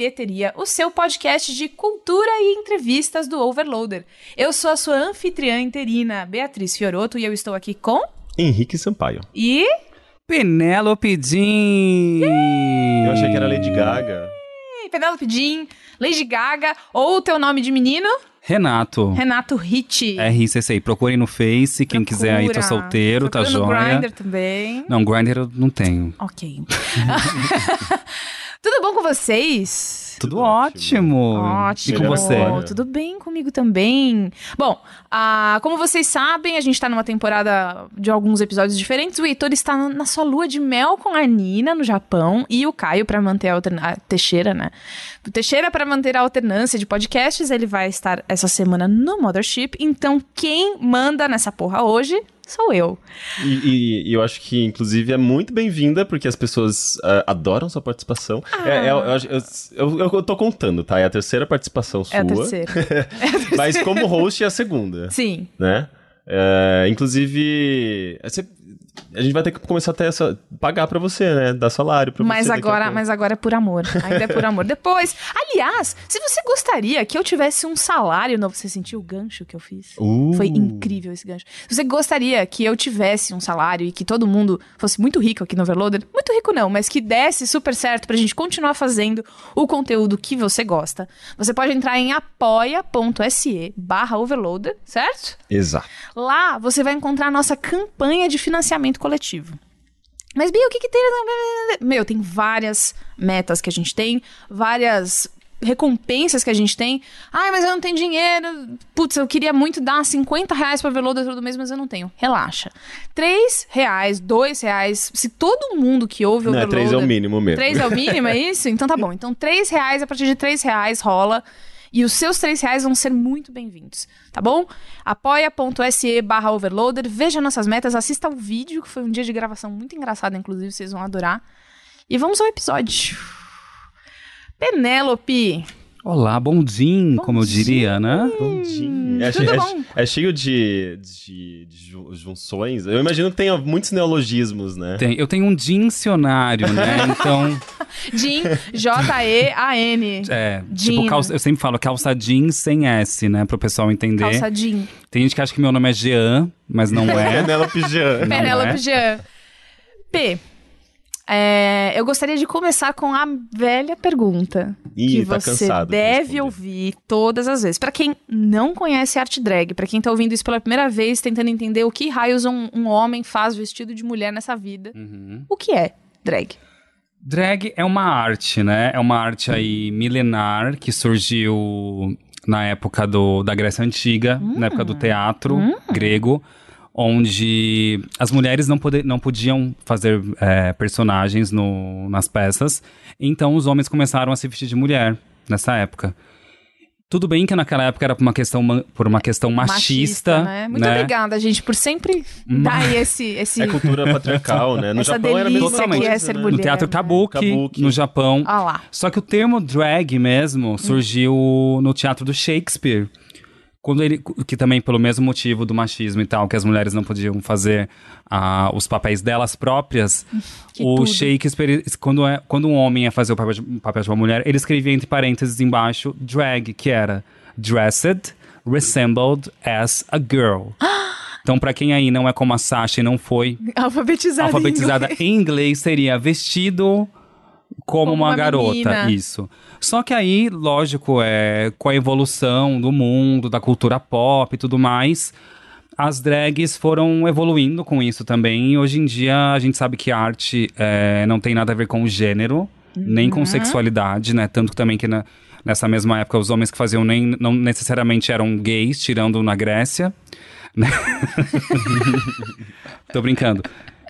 Bilheteria, o seu podcast de cultura e entrevistas do Overloader. Eu sou a sua anfitriã interina, Beatriz Fioroto, e eu estou aqui com. Henrique Sampaio. E. Penélope Jean! Eu achei que era Lady Gaga. Penélope Jean, Lady Gaga, ou o teu nome de menino? Renato. Renato Hit. RCCI. Procurem no Face. Quem Procura. quiser aí, tô solteiro, tá Procura no joia. Grindr também. Não, Grindr eu não tenho. Ok. Tudo bom com vocês? Tudo Tudo ótimo. Ótimo. E com você? Tudo bem comigo também. Bom, ah, como vocês sabem, a gente tá numa temporada de alguns episódios diferentes. O Heitor está na- sua lua de mel com a Nina no Japão e o Caio para manter a alternância. Teixeira, né? O Teixeira para manter a alternância de podcasts. Ele vai estar essa semana no Mothership. Então, quem manda nessa porra hoje sou eu. E, e- e eu acho que, inclusive, é muito bem-vinda, porque as pessoas ah, adoram sua participação. É, é, eu, eu, eu, eu tô contando, tá? É a terceira participação sua. É a terceira. Mas como host é a segunda, Sim. né? É, inclusive, você- a gente vai ter que começar até essa, pagar pra você, né? Dar salário pra Mas você. a agora, mas agora é por amor. Ainda é por amor. Depois, aliás, se você gostaria que eu tivesse um salário novo, você sentiu o gancho que eu fiz? Uh. Foi incrível esse gancho. Se você gostaria que eu tivesse um salário e que todo mundo fosse muito rico aqui no Overloader, muito rico não, mas que desse super certo pra gente continuar fazendo o conteúdo que você gosta, você pode entrar em apoia.se barra overloader, certo? Exato. Lá você vai encontrar a nossa campanha de financiamento coletivo. Mas, Bia, o que, que tem? Meu, tem várias metas que a gente tem, várias recompensas que a gente tem. Ai, mas eu não tenho dinheiro. Putz, eu queria muito dar 50 reais pra Veloda todo mês, mas eu não tenho. Relaxa. 3 reais, 2 reais. Se todo mundo que ouve o Não, Overloader... três é o mínimo mesmo. 3 é o mínimo, é isso? Então tá bom. Então 3 reais, a partir de 3 reais rola. E os seus 3 reais vão ser muito bem-vindos, tá bom? apoia.se barra overloader, veja nossas metas, assista o vídeo, que foi um dia de gravação muito engraçado, inclusive, vocês vão adorar. E vamos ao episódio. Penélope. Olá, bom dia, Bom como eu diria, né? Bom dia. É, tudo che- é bom. é cheio de, de, de ju- junções. Eu imagino que tenha muitos neologismos, né? Tem- eu tenho um dicionário, né? Então, Jean, J-E-A-N. é, Jean. tipo, calça- eu sempre falo calça jeans sem S, né? Pro pessoal entender. Calça Jean. Tem gente que acha que meu nome é Jean, mas não é. Penélope Jean. Penélope é? Jean. P. é, eu gostaria de começar com a velha pergunta Ih, que tá você cansado de deve responder. ouvir todas as vezes. Pra quem não conhece arte drag, pra quem tá ouvindo isso pela primeira vez, tentando entender o que raios um, um homem faz vestido de mulher nessa vida, Uhum. o que é drag? Drag é uma arte, né? É uma arte aí milenar que surgiu na época do, da Grécia Antiga, na época do teatro grego, onde as mulheres não, pode, não podiam fazer é, personagens no, nas peças, então os homens começaram a se vestir de mulher nessa época. Tudo bem que naquela época era por uma questão, por uma questão machista, né? Muito né? obrigada, gente, por sempre dar esse, esse É cultura patriarcal, né? No essa Japão era delícia Totalmente. que é ser né? mulher. No teatro né? kabuki, Kabuki. no Japão. Ah lá. Só que o termo drag mesmo surgiu no teatro do Shakespeare. Quando ele, que também pelo mesmo motivo do machismo e tal, que as mulheres não podiam fazer ah, os papéis delas próprias, Que o tudo. Shakespeare, quando, é, quando um homem ia fazer o papel de, papel de uma mulher, ele escrevia entre parênteses embaixo drag, que era dressed, resembled as a girl. Então, pra quem aí não é como a Sasha e não foi Alfabetizada. em alfabetizada inglês. em inglês seria vestido como, Como uma, uma garota. menina. Isso. Só que aí, lógico, é, com a evolução do mundo, da cultura pop e tudo mais, as drags foram evoluindo com isso também. E hoje em dia a gente sabe que arte é, não tem nada a ver com gênero, nem Uhum. com sexualidade, né? Tanto que também que na- nessa mesma época os homens que faziam nem não necessariamente eram gays, tirando na Grécia. né? Tô brincando.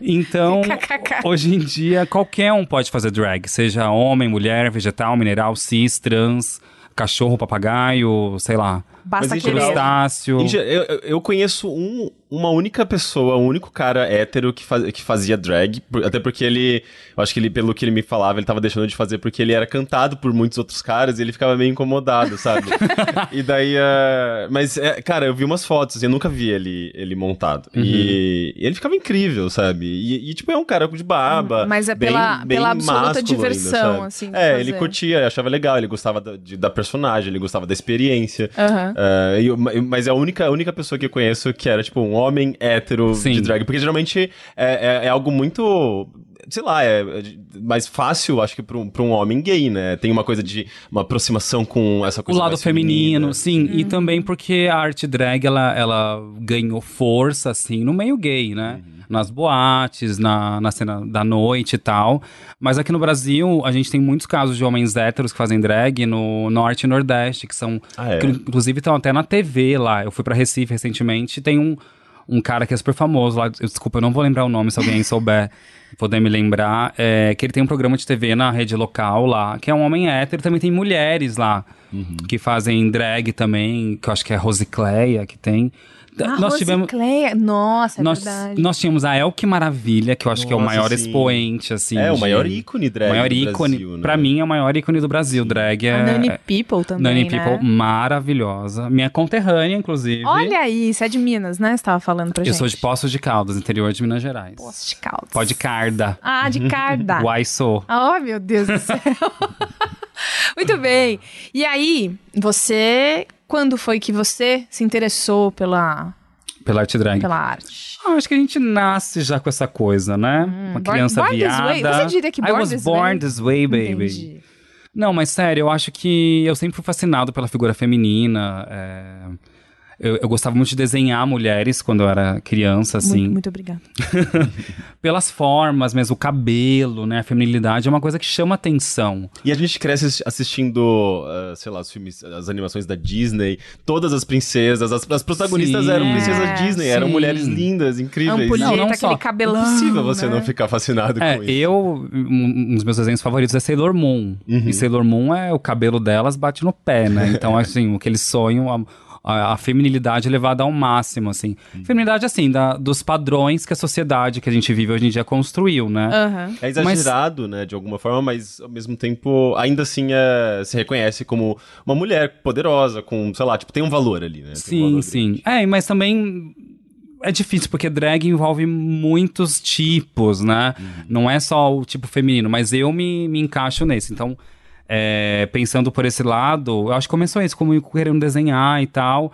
Então, hoje em dia, qualquer um pode fazer drag, seja homem, mulher, vegetal, mineral, cis, trans, cachorro, papagaio, sei lá. Basta Mas querer. Crustáceo. Eu, eu- conheço um- uma única pessoa, um único cara hétero que, faz- que fazia drag, até porque ele, eu acho que ele, pelo que ele me falava, ele tava deixando de fazer porque ele era cantado por muitos outros caras e ele ficava meio incomodado, sabe? e daí, eh, mas, é, cara, eu vi umas fotos e eu nunca vi ele, ele montado. E, e ele ficava incrível, sabe? E, e, tipo, é um cara de barba. Mas é bem- pela- bem pela absoluta diversão, sabe? assim, de É, fazer. ele curtia, achava legal, ele gostava da, de- da personagem, ele gostava da experiência. Aham. É, e eu- mas é a única, a única pessoa que eu conheço que era, tipo, um homem hétero Sim. de drag. Porque geralmente é, é, é algo muito. Sei lá, é é mais fácil, acho que, pra um, pra um homem gay, né? Tem uma coisa de. uma aproximação com essa O coisa. lado mais feminino, feminina. sim. E também porque a arte drag, ela, ela ganhou força, assim, no meio gay, né? Nas boates, na, na cena da noite e tal. Mas aqui no Brasil, a gente tem muitos casos de homens héteros que fazem drag no Norte e Nordeste, que são... Ah, é? que, inclusive estão até na TV lá. Eu fui pra Recife recentemente e tem um, um cara que é super famoso lá. eu- desculpa, eu não vou lembrar o nome, se alguém souber poder me lembrar. É, que ele tem um programa de TV na rede local lá, que é um homem hétero. Também tem mulheres lá que fazem drag também, que eu acho que é Rosicléia que tem. Ah, nós tivemos. Rosicléia. Nossa, é Nós, verdade. nós tínhamos a Elke Maravilha, que eu acho que é o Nossa, maior sim. expoente, assim. É, o de- maior ícone drag. maior do ícone. Brasil, né? Pra mim, é o maior ícone do Brasil. Drag é. A Nani People também, Nani né? People, maravilhosa. Minha conterrânea, inclusive. Olha aí, você é de Minas, né? Você tava falando pra Eu gente. sou de Poços de Caldas, interior de Minas Gerais. Poços de Caldas. Pode carda. Ah, de carda. Uai, sou. Oh, meu Deus do céu. Muito bem. E aí, você... Quando foi que você se interessou pela, Pela arte drag. pela arte? Ah, acho que a gente nasce já com essa coisa, né? Uma Born- criança born this viada. way? Você diria que I born was this born way? this way, baby. Entendi. Não, mas sério, eu acho que eu sempre fui fascinado pela figura feminina. é, Eu, eu gostava muito de desenhar mulheres quando eu era criança, assim. Muito, muito obrigada. Pelas formas mesmo, o cabelo, né? A feminilidade é uma coisa que chama atenção. E a gente cresce assistindo, ah, sei lá, os filmes, as animações da Disney, todas as princesas, as, as protagonistas Sim. eram princesas Disney, eram sim. mulheres lindas, incríveis. Ampulheta, Não, não aquele só. cabelão. É impossível você né? não ficar fascinado É, com isso. eu, um um dos meus desenhos favoritos é Sailor Moon. E Sailor Moon é o cabelo delas bate no pé, né? Então, assim, aquele sonho, a, a, a feminilidade levada ao máximo, assim. Feminilidade, assim, da, dos padrões que a sociedade que a gente vive hoje em dia construiu, né? Aham. É exagerado, né, de alguma forma, mas ao mesmo tempo, ainda assim, é, se reconhece como uma mulher poderosa, com, sei lá, tipo, tem um valor ali, né? Tem um Sim, valor sim. É, mas também é difícil, porque drag envolve muitos tipos, né? Não é só o tipo feminino, mas eu me, me encaixo nesse. Então, é, pensando por esse lado, eu acho que começou isso, como eu querendo desenhar e tal.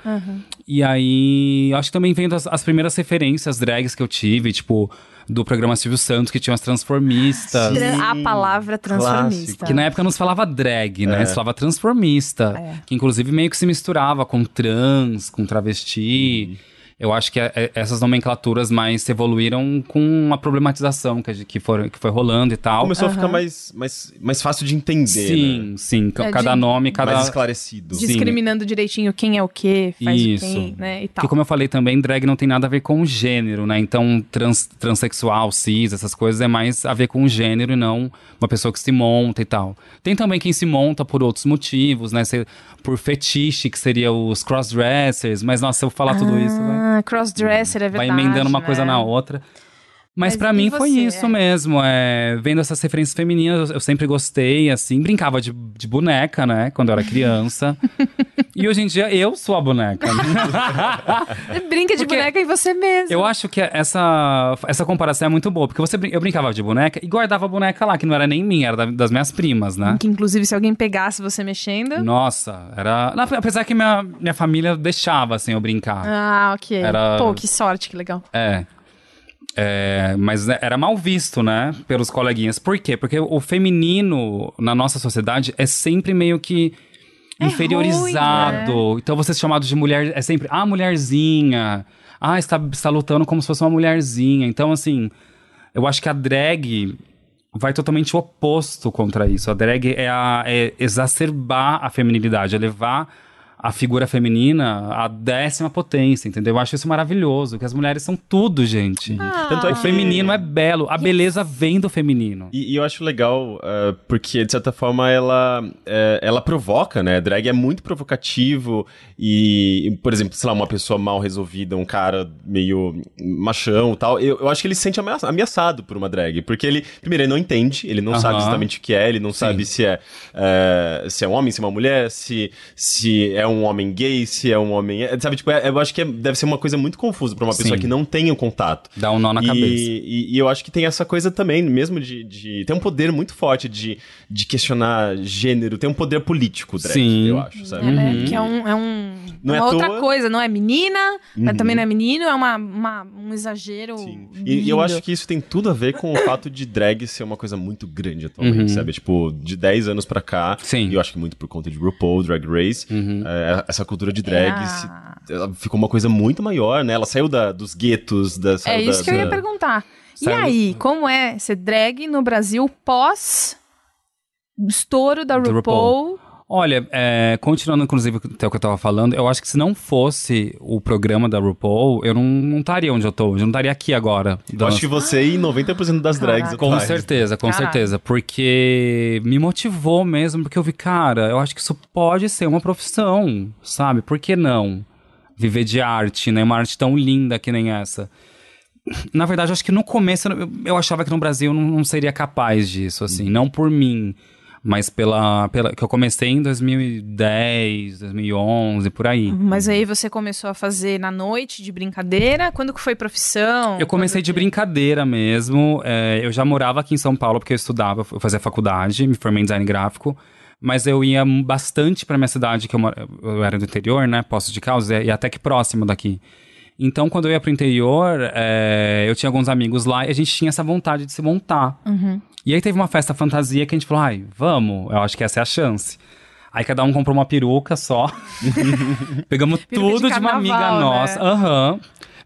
E aí, eu acho que também vendo as, as primeiras referências drags que eu tive, tipo, do programa Silvio Santos, que tinha as transformistas. Tran- A Sim, palavra transformista. clássico. Que na época não se falava drag, né? Se falava transformista. É. Que inclusive meio que se misturava com trans, com travesti. Eu acho que é- é- essas nomenclaturas mais evoluíram com a problematização que, a que, for, que foi rolando e tal. Começou a ficar mais, mais, mais fácil de entender, sim, né? sim. É, cada de- nome, cada. Mais esclarecido. Sim. Discriminando direitinho quem é o que, faz Isso. o quem, né? E tal. Que como eu falei também, drag não tem nada a ver com o gênero, né? Então, trans, transexual, cis, essas coisas é mais a ver com o gênero e não uma pessoa que se monta e tal. Tem também quem se monta por outros motivos, né? Se- por fetiche, que seria os crossdressers, mas nossa, se eu falar tudo isso, vai, Ah, crossdresser, é vai verdade. emendando uma coisa né? na outra. Mas, Mas pra e mim foi você, isso é? mesmo, é, vendo essas referências femininas, eu, sempre gostei, assim, brincava de, de boneca, né, quando eu era criança. e hoje em dia eu sou a boneca. né? Brinca de Porque boneca em você mesmo. Eu acho que essa, essa comparação é muito boa, porque você, eu brincava de boneca e guardava a boneca lá, que não era nem minha, era da- das minhas primas, né? Que inclusive se alguém pegasse você mexendo. Nossa, era. Apesar que minha, minha família deixava, assim, eu brincar. Ah, ok. Era- Pô, que sorte, que legal. É. É, mas né, era mal visto, né, pelos coleguinhas. Por quê? Porque o feminino na nossa sociedade é sempre meio que É inferiorizado. ruim, né? Então você ser chamado de mulher é sempre, ah, mulherzinha. Ah, está, está lutando como se fosse uma mulherzinha. Então, assim, eu acho que a drag vai totalmente o oposto contra isso. A drag é, a- é exacerbar a feminilidade, é levar a figura feminina a décima potência, entendeu? Eu acho isso maravilhoso, que as mulheres são tudo, gente. Tanto é O que- feminino é belo, a beleza vem do feminino. E, e eu acho legal, eh, porque, de certa forma, ela, eh, ela provoca, né? Drag é muito provocativo e, por exemplo, sei lá, uma pessoa mal resolvida, um cara meio machão e tal, eu, eu acho que ele se sente ameaça- ameaçado por uma drag. Porque ele, primeiro, ele não entende, ele não sabe exatamente o que é, ele não sabe se é, eh, se é um homem, se é uma mulher, se, se é um homem gay, se é um homem... é, Sabe, tipo, é- eu acho que é- deve ser uma coisa muito confusa pra uma pessoa Sim. que não tem o contato. Dá um nó na E- cabeça. E, e eu acho que tem essa coisa também, mesmo de. de tem um poder muito forte de, de questionar gênero, tem um poder político, drag, Sim. eu acho, sabe? É, né? Que é um. É, um, Não é é uma à outra toa. coisa, não é menina, mas Uhum. também não é menino, é uma, uma- um exagero. Sim. E, e eu acho que isso tem tudo a ver com o fato de drag ser uma coisa muito grande atualmente, Uhum. sabe? Tipo, de 10 anos pra cá. Sim. E eu acho que muito por conta de RuPaul, Drag Race. Uhum. É, essa cultura de drag É se- ficou uma coisa muito maior, né? Ela saiu da, dos guetos, da, É isso da- que eu ia perguntar. E aí, como é ser drag no Brasil pós estouro da Do RuPaul? Olha, é, continuando inclusive até o que eu tava falando, eu acho que se não fosse o programa da RuPaul, eu não não estaria onde eu tô, hoje, eu não estaria aqui agora. Eu acho que você e 90% das drags Caraca. Com atuais. certeza, com Caralho. certeza. Porque me motivou mesmo, porque eu vi, cara, eu acho que isso pode ser uma profissão, sabe? Por que não? Viver de arte, né? Uma arte tão linda que nem essa. Na verdade, eu acho que no começo eu, eu achava que no Brasil eu não, não seria capaz disso, assim. Não por mim, mas pela, pela. que eu comecei em 2010, 2011, por aí. Mas aí você começou a fazer na noite de brincadeira? Quando que foi profissão? Eu comecei de que- brincadeira mesmo. é, eu já morava aqui em São Paulo porque eu estudava, eu fazia faculdade, me formei em design gráfico. Mas eu ia bastante pra minha cidade, que eu, mora- eu era do interior, né? Poços de Caldas, e até que próximo daqui. Então, quando eu ia pro interior, é, eu tinha alguns amigos lá e a gente tinha essa vontade de se montar. E aí teve uma festa fantasia que a gente falou, ai, vamos, eu acho que essa é a chance. Aí cada um comprou uma peruca só. Pegamos Peruca de tudo de, uma carnaval, amiga né? nossa. Aham.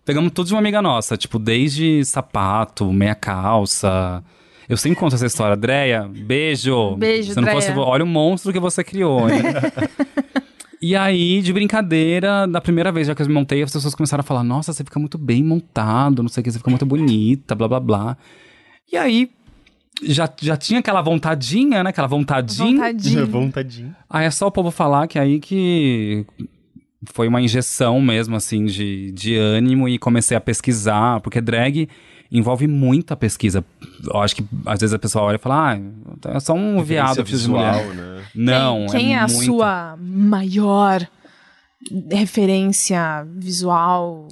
Pegamos tudo de uma amiga nossa. Tipo, desde sapato, meia calça. Eu sempre conto essa história. Dreia, beijo. Beijo, Se não fosse, Dreia. olha o monstro que você criou, hein? E aí, de brincadeira, da primeira vez já que eu me montei, as pessoas começaram a falar: Nossa, você fica muito bem montado, não sei o que, você fica muito bonita, blá blá blá. E aí, já, já tinha aquela vontadinha, né? Aquela vontadinha. Vontadinho. Vontadinho. Aí é só o povo falar que aí que foi uma injeção mesmo, assim, de, de ânimo e comecei a pesquisar, porque drag envolve muita pesquisa. Eu acho que às vezes a pessoa olha e fala, ah, é só um viado Referência de mulher. visual, né? Não, quem, quem é, a muito. sua maior referência visual?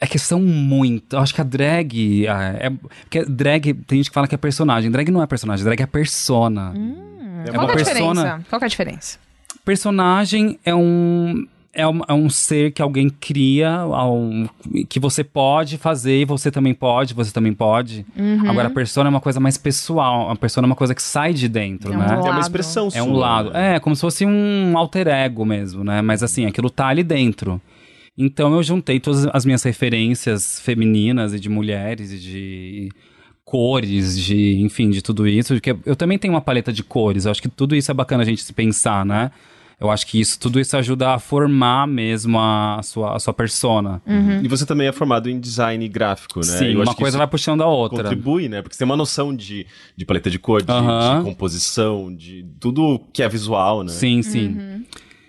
É que são muito. Eu acho que a drag. É, porque drag. Tem gente que fala que é personagem. Drag não é personagem, drag é persona. É Qual uma que é a persona- diferença? Qual que é a diferença? Personagem é um. É um, é um ser que alguém cria, um- que você pode fazer e você também pode, você também pode. Uhum. Agora, a persona é uma coisa mais pessoal. A persona é uma coisa que sai de dentro, É um né? É uma expressão É um sua, lado. né? É, como se fosse um alter ego mesmo, né? Mas assim, aquilo tá ali dentro. Então eu juntei todas as minhas referências femininas e de mulheres e de cores, de, enfim, de tudo isso. Porque eu também tenho uma paleta de cores. Eu acho que tudo isso é bacana a gente se pensar, né? Eu acho que isso, tudo isso ajuda a formar mesmo a sua, a sua persona. E você também é formado em design gráfico, né? Sim, Eu acho uma coisa vai puxando a outra. contribui, né? Porque você tem uma noção de, de paleta de cor, de, Aham. de composição, de tudo que é visual, né? Sim, sim.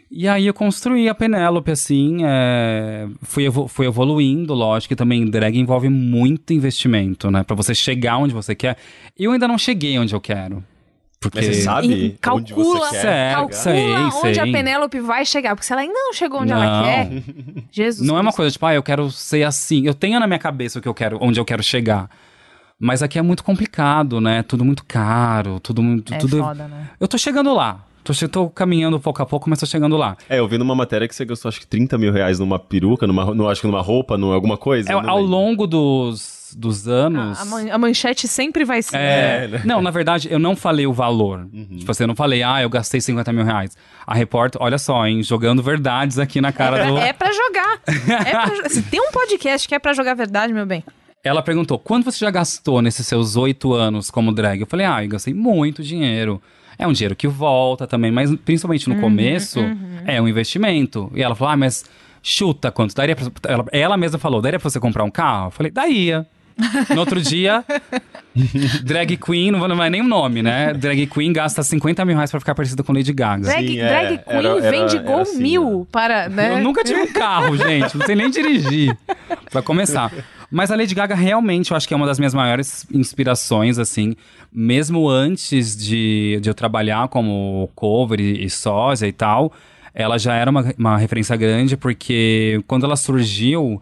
E aí eu construí a Penélope, assim, é, fui, evo- fui evoluindo, lógico, e também drag envolve muito investimento, né? Pra você chegar onde você quer. Eu ainda não cheguei onde eu quero. Porque... Mas você sabe E onde calcula, você quer Certo, chegar? calcula sei, onde sei. a Penélope vai chegar. Porque se ela ainda não chegou onde Não. ela quer, Jesus Não é uma Cristo. coisa tipo, ah, eu quero ser assim. Eu tenho na minha cabeça o que eu quero, onde eu quero chegar. Mas aqui é muito complicado, né? Tudo muito caro, tudo muito. É tudo... foda, né? Eu tô chegando lá. Tô, tô caminhando pouco a pouco, mas tô chegando lá. É, eu vi numa matéria que você gastou acho que 30 mil reais numa peruca, numa, no, acho que numa roupa, numa alguma coisa. É, ao lembro. longo dos, dos anos. A, a man- a manchete sempre vai ser. É, É, né? Não, na verdade, eu não falei o valor. Tipo assim, eu não falei, ah, eu gastei 50 mil reais. A repórter, olha só, hein, jogando verdades aqui na cara do. É pra jogar. É pra Se tem um podcast que é pra jogar verdade, meu bem, Ela perguntou: quanto você já gastou nesses seus oito anos como drag? Eu falei: ah, eu gastei muito dinheiro. É um dinheiro que volta também, mas principalmente no Uhum, começo, é um investimento. E ela falou: ah, mas chuta quanto? Daria pra, ela, ela mesma falou: daria pra você comprar um carro? Eu falei: daria. No outro dia, drag queen, não vou lembrar nem o nome, né? Drag queen gasta 50 mil reais pra ficar parecida com Lady Gaga. Drag, Sim, é, drag queen era- era- vende Gol assim, Mil para, né? Eu nunca tive um carro, gente. Não sei nem dirigir. Pra começar. Mas a Lady Gaga realmente, eu acho que é uma das minhas maiores inspirações, assim. Mesmo antes de, de eu trabalhar como cover e, e sósia e tal, ela já era uma, uma referência grande, porque quando ela surgiu,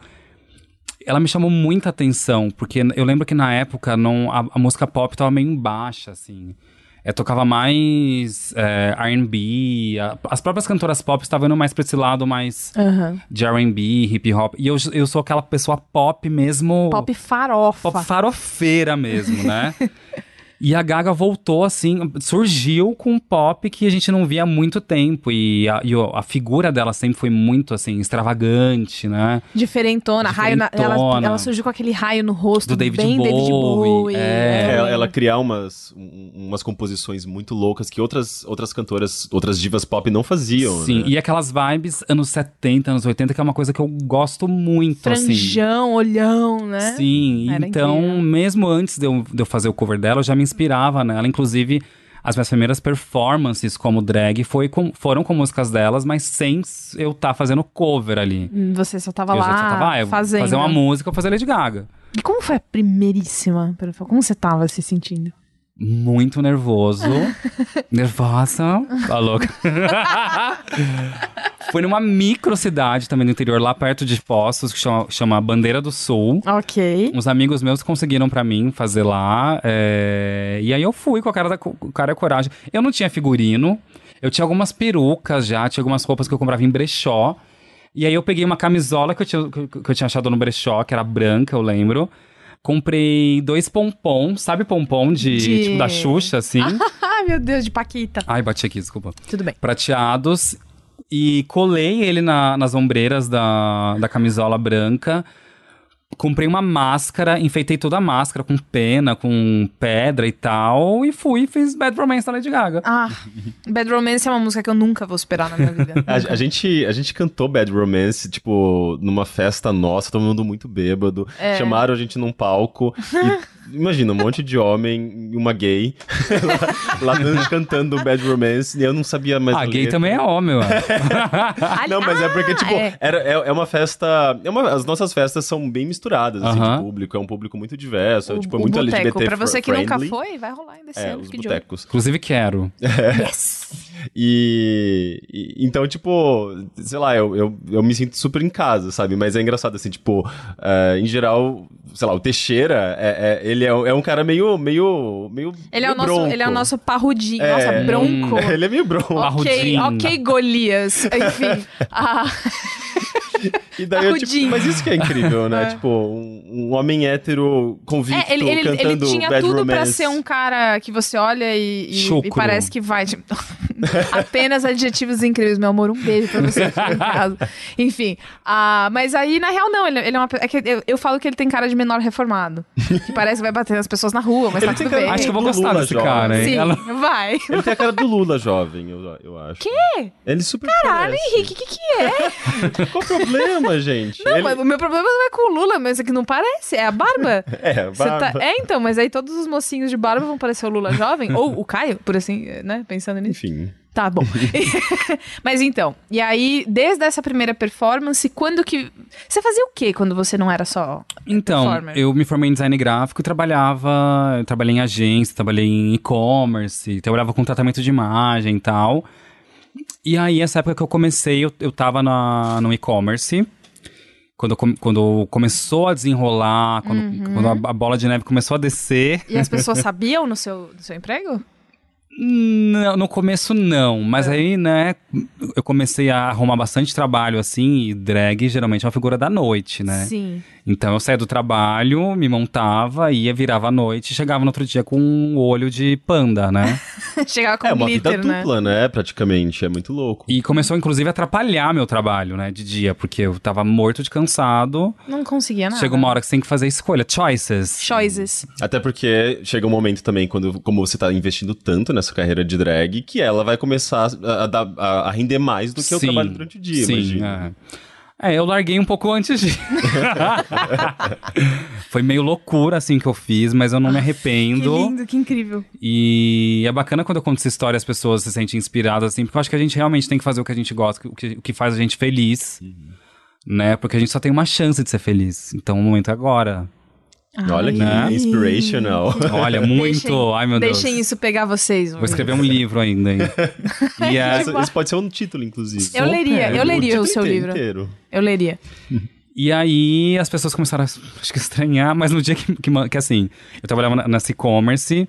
ela me chamou muita atenção, porque eu lembro que na época não, a, a música pop tava meio em baixa, assim. É, tocava mais é, R&B, as próprias cantoras pop estavam indo mais pra esse lado mais Aham. de R&B, hip hop. E eu, eu sou aquela pessoa pop mesmo... Pop farofa. pop farofeira mesmo, né? E a Gaga voltou assim, surgiu com um pop que a gente não via há muito tempo. E a, e a figura dela sempre foi muito assim, extravagante, né? Diferentona. Raio na- ela, Diferentona. ela surgiu com aquele raio no rosto. Do David bem David Bowie, Bowie. é. É, ela, ela criar umas, um- umas composições muito loucas que outras, outras cantoras, outras divas pop não faziam. Sim, né? e aquelas vibes anos 70, anos 80, que é uma coisa que eu gosto muito, assim. Franjão, olhão, né? Sim, Era então, incrível. mesmo antes de eu, de eu fazer o cover dela, eu já me inspirava nela. Inclusive, as minhas primeiras performances como drag foi com- foram com músicas delas, mas sem eu estar fazendo cover ali. Você só tava eu lá já tava, ah, fazendo. fazer uma música, fazer Lady Gaga. E como foi a primeiríssima? Como você tava se sentindo? Muito nervoso. Nervosa. Tá louca. Foi numa microcidade também do interior, lá perto de Poços, que chama, chama Bandeira do Sul. Ok. Uns amigos meus conseguiram pra mim fazer lá. é, E aí eu fui com a cara da cara e coragem. Eu não tinha figurino. Eu tinha algumas perucas já, tinha algumas roupas que eu comprava em brechó. E aí eu peguei uma camisola que eu tinha, que eu tinha achado no brechó, que era branca, eu lembro. Comprei dois pompom, sabe pompom de, De- tipo da Xuxa, assim? Ai, meu Deus, de Paquita. Ai, bati aqui, desculpa. Tudo bem. Prateados. E colei ele na- nas ombreiras da, da camisola branca. Comprei uma máscara, enfeitei toda a máscara com pena, com pedra e tal. E fui e fiz Bad Romance da Lady Gaga. Ah, Bad Romance é uma música que eu nunca vou superar na minha vida. A, a gente, a gente cantou Bad Romance, tipo, numa festa nossa, todo mundo muito bêbado. É. Chamaram a gente num palco. e, imagina, um monte de homem e uma gay lá, lá cantando Bad Romance. E eu não sabia mais. Ah, a gay letra. também é homem, ué. Não, mas é porque, tipo, é. era, é, é uma festa. É uma, as nossas festas são bem misturadas, assim, Aham. de público. É um público muito diverso, é, O- tipo, é muito boteco. LGBT Pra você que nunca foi, vai rolar ainda esse É, ano. os botecos. Inclusive quero. Yes! E, e- então, tipo, sei lá, eu, eu, eu me sinto super em casa, sabe? Mas é engraçado, assim, tipo, é, em geral, sei lá, o Teixeira, é, é- ele é, é um cara meio, meio, meio Ele é, o nosso, ele é o nosso parrudinho. É. Nossa, bronco. ele é meio bronco. Ok, Parrudinho. ok, Golias. Enfim. ah, E daí eu, tipo, mas isso que é incrível, né? É. Tipo, um, um homem hétero convicto é, ele, ele, ele cantando tinha Bad tudo pra Romance. ser um cara que você olha e, e- e parece que vai. tipo, Apenas adjetivos incríveis, meu amor. Um beijo pra você aqui em casa. Enfim. ah, mas aí, na real, não. Ele, ele é uma. É que eu, eu falo que ele tem cara de menor reformado. Que parece que vai bater nas pessoas na rua, mas Ele tá tudo cara- bem. Acho que eu vou gostar Lula desse jovem. cara, hein? Sim, Ela- vai. Ele tem a cara do Lula jovem, eu, eu acho. Quê? Ele super Caralho, parece. Henrique, o que, que é? Qual o problema, gente? Não, Ele- mas o meu problema não é com o Lula, mas é que não parece, é a barba. É, Você tá- barba. É, então, mas aí todos os mocinhos de barba vão parecer o Lula jovem, ou o Caio, por assim, né? Pensando nisso. Enfim. Tá bom. mas então, e aí, desde essa primeira performance, quando que. Você fazia o quê quando você não era só. Então, performer. eu me formei em design gráfico e trabalhava, eu trabalhei em agência, trabalhei em e-commerce, trabalhava com tratamento de imagem e tal. E aí, essa época que eu comecei, eu, eu tava na, no e-commerce. Quando, quando começou a desenrolar, quando, Uhum. quando a, a bola de neve começou a descer. E as pessoas sabiam no seu, no seu emprego? Não, no começo não, mas aí, né, eu comecei a arrumar bastante trabalho assim, e drag geralmente é uma figura da noite, né? Sim. Então eu saía do trabalho, me montava, ia, virava à noite, chegava no outro dia com um olho de panda, né? Chegava com É uma glitter, vida né? dupla, né? Praticamente. É muito louco. E começou, inclusive, a atrapalhar meu trabalho, né, de dia, porque eu tava morto de cansado. Não conseguia nada. Chega uma hora que você tem que fazer escolha, choices. Choices. Até porque chega um momento também, quando como você tá investindo tanto nessa carreira de drag, que ela vai começar a, a dar- a- render mais do que o Sim, trabalho durante o dia, Sim, imagina. é. É, eu larguei um pouco antes de. Foi meio loucura, assim, que eu fiz, mas eu não me Que arrependo. lindo, que incrível. E é bacana quando eu conto essa história, as pessoas se sentem inspiradas, assim, porque eu acho que a gente realmente tem que fazer o que a gente gosta, o que, o que faz a gente feliz, né? Porque a gente só tem uma chance de ser feliz. Então o momento é agora. Olha que Né? inspirational. Olha, muito. Deixem- Ai, meu Deus. Deixem isso pegar vocês. Vou escrever um livro ainda, hein? E é- Isso, isso pode ser um título, inclusive. Eu leria, eu O leria o título seu livro. inteiro. Eu leria. E aí as pessoas começaram a acho que estranhar, mas no dia que, que, que assim, eu trabalhava na- nessa e-commerce,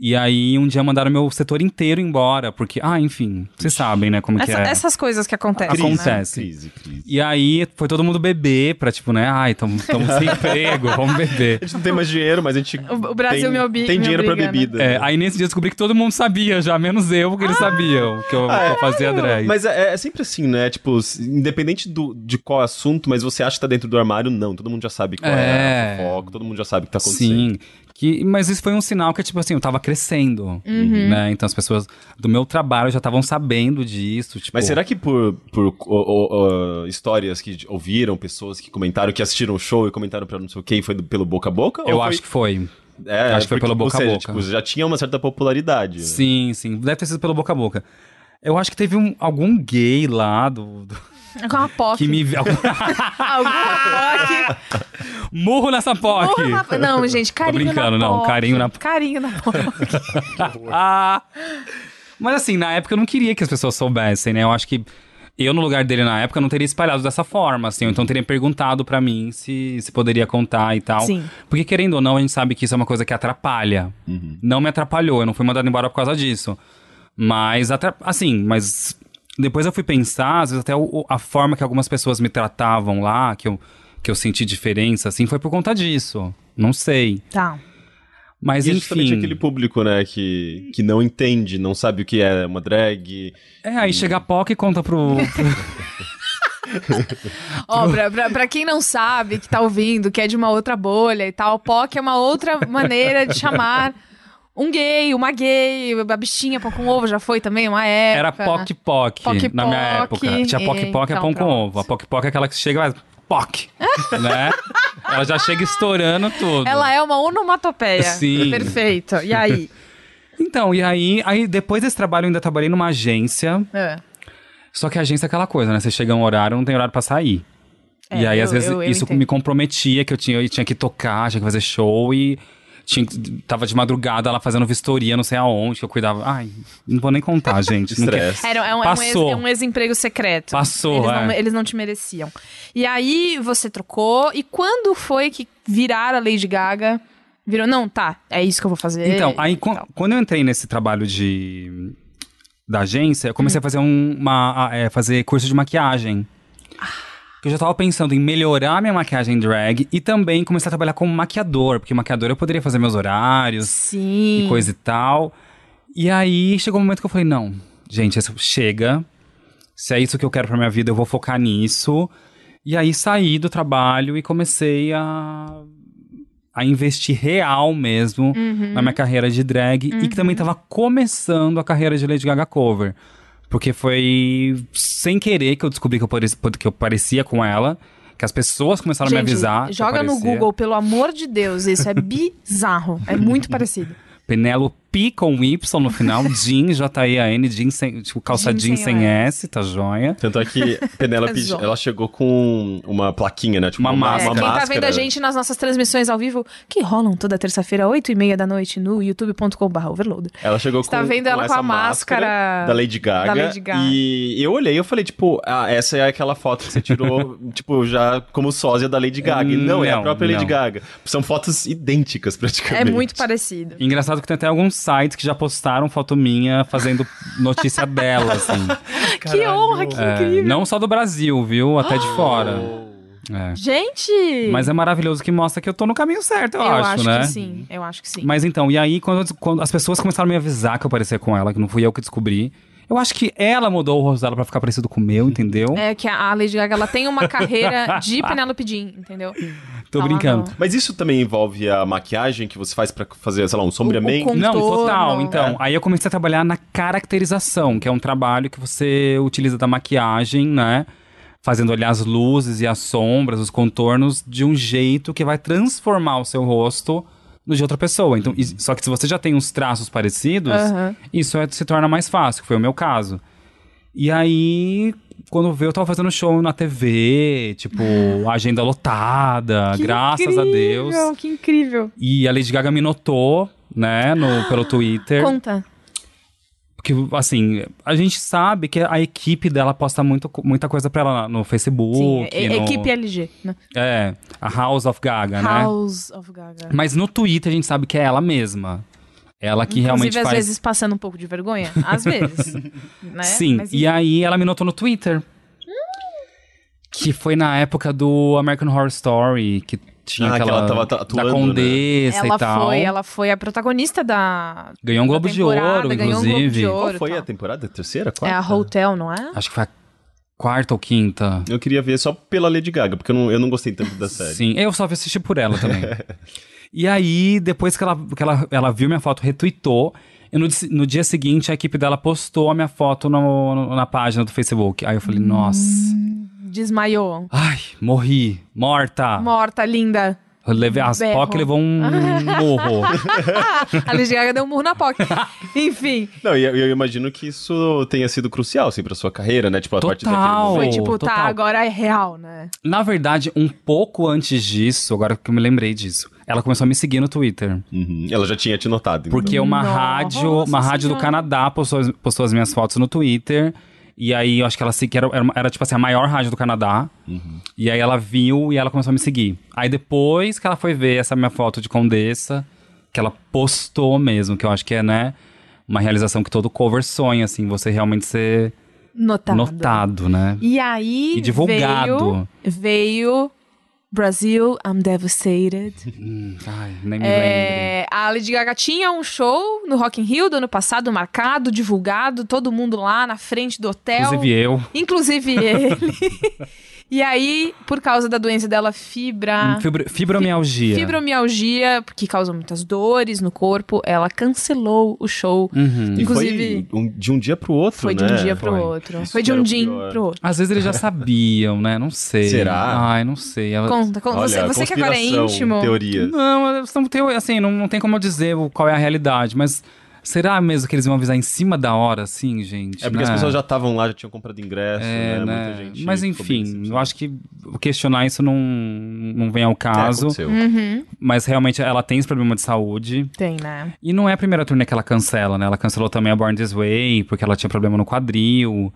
e aí um dia mandaram meu setor inteiro embora, porque, ah, enfim, vocês sabem, né, como que Essa- é. essas coisas que acontecem. Crise. né? Acontece. Crise, crise. E aí foi todo mundo beber pra, tipo, né, ai, tamo, tamo sem emprego, vamos beber. A gente não tem mais dinheiro, mas a gente O- o Brasil tem, me obri- tem me dinheiro pra obriga, né? bebida. É, aí nesse dia eu descobri que todo mundo sabia já, menos eu, porque eles sabiam que eu, que eu fazia drag. Mas é, é sempre assim, né? Tipo, independente do, de qual assunto, mas você acha que tá dentro do armário, não. Todo mundo já sabe qual é, É. fofoca, todo mundo já sabe o que tá acontecendo. Sim. Que, mas isso foi um sinal que, tipo assim, eu tava crescendo, Uhum. né? Então as pessoas do meu trabalho já estavam sabendo disso, tipo... Mas será que por, por o- o- o- histórias que ouviram, pessoas que comentaram, que assistiram o show e comentaram pra não sei o quê, foi do- pelo boca a boca? Eu ou acho que foi. É, acho que foi pelo boca ou a seja, boca. Tipo, já tinha uma certa popularidade. né? Sim, sim. Deve ter sido pelo boca a boca. Eu acho que teve um, algum gay lá do, do- Com uma POC. que me. Alguma POC. Murro nessa POC! Porra, na- Não, gente, carinho brincando, na não, POC. carinho na- Carinho na POC. Ah! Mas assim, na época eu não queria que as pessoas soubessem, né? Eu acho que eu, no lugar dele na época, não teria espalhado dessa forma, assim. Ou então teria perguntado pra mim se, se poderia contar e tal. Sim. Porque, querendo ou não, a gente sabe que isso é uma coisa que atrapalha. Não me atrapalhou, eu não fui mandado embora por causa disso. Mas, atra- assim, mas depois eu fui pensar, às vezes até o- a forma que algumas pessoas me tratavam lá, que eu, que eu senti diferença, assim, foi por conta disso. Não sei. Tá. Mas, E é justamente enfim. aquele público, né, que, que não entende, não sabe o que é uma drag. É, aí chega a POC e conta pro. Ó, pra, pra, pra quem não sabe, que tá ouvindo, que é de uma outra bolha e tal, POC é uma outra maneira de chamar um gay, uma gay, a bichinha pão com ovo já foi também, uma Era época. POC POC Poc na minha Poc, época. Tinha POC POC é pão com ovo. A POC POC é aquela que chega e vai. POC! né? Ela já chega estourando tudo. Ela é uma onomatopeia. Sim. Perfeito. E aí? Então, e aí, aí, depois desse trabalho, eu ainda trabalhei numa agência. É. Só que a agência é aquela coisa, né? Você chega um horário, não tem horário pra sair. É, e aí, eu- às vezes, eu- eu isso entendo. me comprometia, que eu tinha, eu tinha que tocar, tinha que fazer show e. Tinha, tava de madrugada lá fazendo vistoria, não sei aonde, que eu cuidava. Ai, não vou nem contar, gente. não Estresse. Era, é, um, é, um ex, Passou. é um ex-emprego secreto. Passou, eles não, é. eles não te mereciam. E aí você trocou. E quando foi que viraram a Lady Gaga? Virou, não, tá, é isso que eu vou fazer. Então, aí e tal. quando eu entrei nesse trabalho de da agência, eu comecei a fazer um, uma a- é, fazer curso de maquiagem. Porque Eu já tava pensando em melhorar minha maquiagem drag e também começar a trabalhar como maquiador, porque maquiador eu poderia fazer meus horários Sim. e coisa e tal. E aí chegou um momento que eu falei, não, gente, isso chega. Se é isso que eu quero pra minha vida, eu vou focar nisso. E aí saí do trabalho e comecei a a investir real mesmo Uhum. na minha carreira de drag e que também tava começando a carreira de Lady Gaga cover. Porque foi sem querer que eu descobri que eu parecia, que eu parecia com ela, que as pessoas começaram a me Gente, avisar. joga no. Google, pelo amor de Deus, isso é bizarro. É muito parecido. Penélope com Y no final, Jean, J-E-A-N, Jean sem, tipo, calça Jean jean sem sem o S, tá joia. Tanto é que Penélope, ela chegou com uma plaquinha, né? Tipo, Uma É, máscara. quem máscara. tá vendo a gente nas nossas transmissões ao vivo, que rolam toda terça-feira, 8 e meia da noite, no youtube.com.br overloader. Ela chegou Você com, tá vendo ela com essa a máscara da Lady Gaga. da Lady Gaga. E eu olhei e eu falei, tipo, ah, essa é aquela foto que você tirou, tipo, já como sósia da Lady Gaga. E não, é a Não, própria Lady não. Gaga. São fotos idênticas, É praticamente. muito parecido. Engraçado que tem até alguns sites que já postaram foto minha fazendo notícia dela, assim. Que honra, que É, incrível. não só do Brasil, viu? Até de fora. É. Gente! Mas é maravilhoso que mostra que eu tô no caminho certo, eu, eu acho, acho né? que sim. Eu acho que sim. Mas então, e aí, quando, quando as pessoas começaram a me avisar que eu parecia com ela, que não fui eu que descobri, eu acho que ela mudou o rosto dela pra ficar parecido com o meu, entendeu? É que a Lady Gaga ela tem uma carreira de Penelope Jean, entendeu? Tô lá brincando. no- Mas isso também envolve a maquiagem que você faz pra fazer, sei lá, um sombreamento? o Não, total. Então, É. aí eu comecei a trabalhar na caracterização, que é um trabalho que você utiliza da maquiagem, né? Fazendo ali as luzes e as sombras, os contornos, de um jeito que vai transformar o seu rosto no de outra pessoa. Então, e- só que se você já tem uns traços parecidos, Aham. isso é- se torna mais fácil, que foi o meu caso. E aí, quando veio, eu tava fazendo show na TV, tipo, agenda lotada, Que graças a Deus. incrível, Que incrível. E a Lady Gaga me notou, né, no, pelo Twitter. Conta. Porque, assim, a gente sabe que a equipe dela posta muito, muita coisa pra ela no Facebook. Sim, e- no- equipe LG, né? É, a House of Gaga, né? House of Gaga. Mas no Twitter a gente sabe que é ela mesma. Ela que realmente Inclusive, às faz... vezes, passando um pouco de vergonha. Às vezes. né? Sim, Mas, e aí ela me notou no Twitter. Que foi na época do American Horror Story, que tinha Ah, que aquela... ela tava ta- da atuando, né? Condessa ela e tal. foi, ela foi a protagonista da. Ganhou um Globo de Ouro, ganhou um Globo de inclusive. Ouro. Qual foi a temporada? Terceira? É Quarta? a Hotel, não é? Acho que foi a quarta ou quinta. Eu queria ver só pela Lady Gaga, porque eu não, eu não gostei tanto da série. Sim, eu só assisti por ela também. e aí, depois que, ela, que ela, ela viu minha foto, retweetou. E no, no dia seguinte, a equipe dela postou a minha foto no- no- na página do Facebook. Aí eu falei, nossa. Desmaiou. Ai, morri. Morta. Morta, linda. Eu levei, a Berro. POC levou um morro. a Lady Gaga deu um murro na POC. Enfim. Não, e eu, eu imagino que isso tenha sido crucial, assim, pra sua carreira, né? Tipo, a partir daquele Total. momento. Foi tipo, tá, total. agora é real, né? Na verdade, um pouco antes disso, agora que eu me lembrei disso, ela começou a me seguir no Twitter. Uhum. Ela já tinha te notado. então. Porque uma Nossa rádio, uma rádio do Senhora. Canadá postou, as- postou as minhas fotos no Twitter. E aí eu acho que ela se- que era, era, era, tipo assim, a maior rádio do Canadá. E aí ela viu e ela começou a me seguir. Aí depois que ela foi ver essa minha foto de Condessa, que ela postou mesmo, que eu acho que é, né, uma realização que todo cover sonha, assim, você realmente ser Notado. notado, né? E aí. E divulgado. Veio, veio Brasil, I'm devastated. Hum, ai, nem me. É, a Lady Gaga tinha um show no Rock in Rio do ano passado, marcado, divulgado, todo mundo lá na frente do hotel. Inclusive eu. Inclusive ele. E aí, por causa da doença dela, fibra... Fibro- fibromialgia. Fibromialgia, que causa muitas dores no corpo, ela cancelou o show. Uhum. Inclusive, foi um- de um dia pro outro, foi de né? um dia pro Foi. outro. Isso Foi de um o dia pro outro. Às vezes eles já sabiam, né? Não sei. Será? Ai, não sei. Ela... Conta, conta. Olha, você, você que agora é íntimo. teorias. Não, não tem, assim, não, não tem como eu dizer qual é a realidade, mas será mesmo que eles vão avisar em cima da hora, assim, gente? É porque as né? pessoas já estavam lá, já tinham comprado ingresso, É, né? né? Muita gente. Mas enfim, eu acho que questionar isso não, não vem ao É, caso. aconteceu. Uhum, mas realmente ela tem esse problema de saúde. tem, né? E não é a primeira turnê que ela cancela, né? Ela cancelou também a Born This Way, porque ela tinha problema no quadril.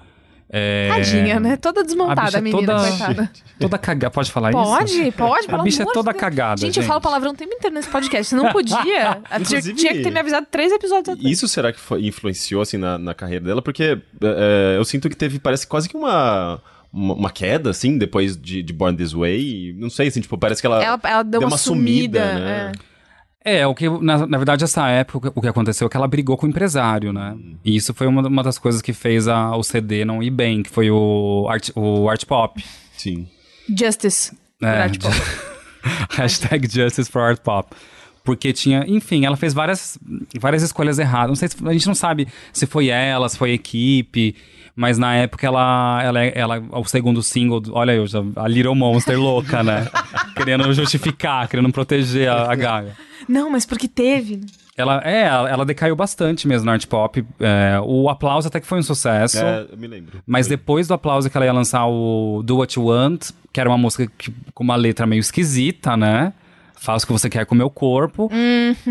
É... Tadinha, né? Toda desmontada bicha a, é menina, toda- coitada. Toda cagada. Pode falar isso? Pode, pode, A bicha é toda Deus. cagada. Gente, eu falo palavrão o tempo inteiro nesse podcast. Você não podia. tinha, Inclusive- tinha que ter me avisado três episódios atrás. Isso será que foi- influenciou, assim, na, na carreira dela? Porque é, eu sinto que teve, parece quase que uma... Uma, uma queda, assim, depois de, de Born This Way. Não sei, assim, tipo, parece que ela, Ela, ela deu, uma, sumida, né? é. É, o que, na, na verdade, essa época, o que aconteceu é que ela brigou com o empresário, né? E isso foi uma, uma das coisas que fez a, o CD não ir bem, que foi o art, o art pop. Sim. Justice. É, Virar, tipo, Hashtag Justice for Art Pop. Porque tinha, enfim, ela fez várias, várias escolhas erradas. Não sei se, a gente não sabe se foi ela, se foi a equipe, mas na época ela, ela, ela o segundo single, do- olha eu, já, a Little Monster louca, né? querendo justificar, querendo proteger a, a Gaga. Não, mas porque teve. Ela, é, ela, decaiu bastante mesmo no art pop. É, o aplauso até que foi um sucesso. É, eu me lembro. Mas Foi. depois do aplauso que ela ia lançar o Do What You Want, que era uma música que- com uma letra meio esquisita, né? Faço o que você quer com o meu corpo.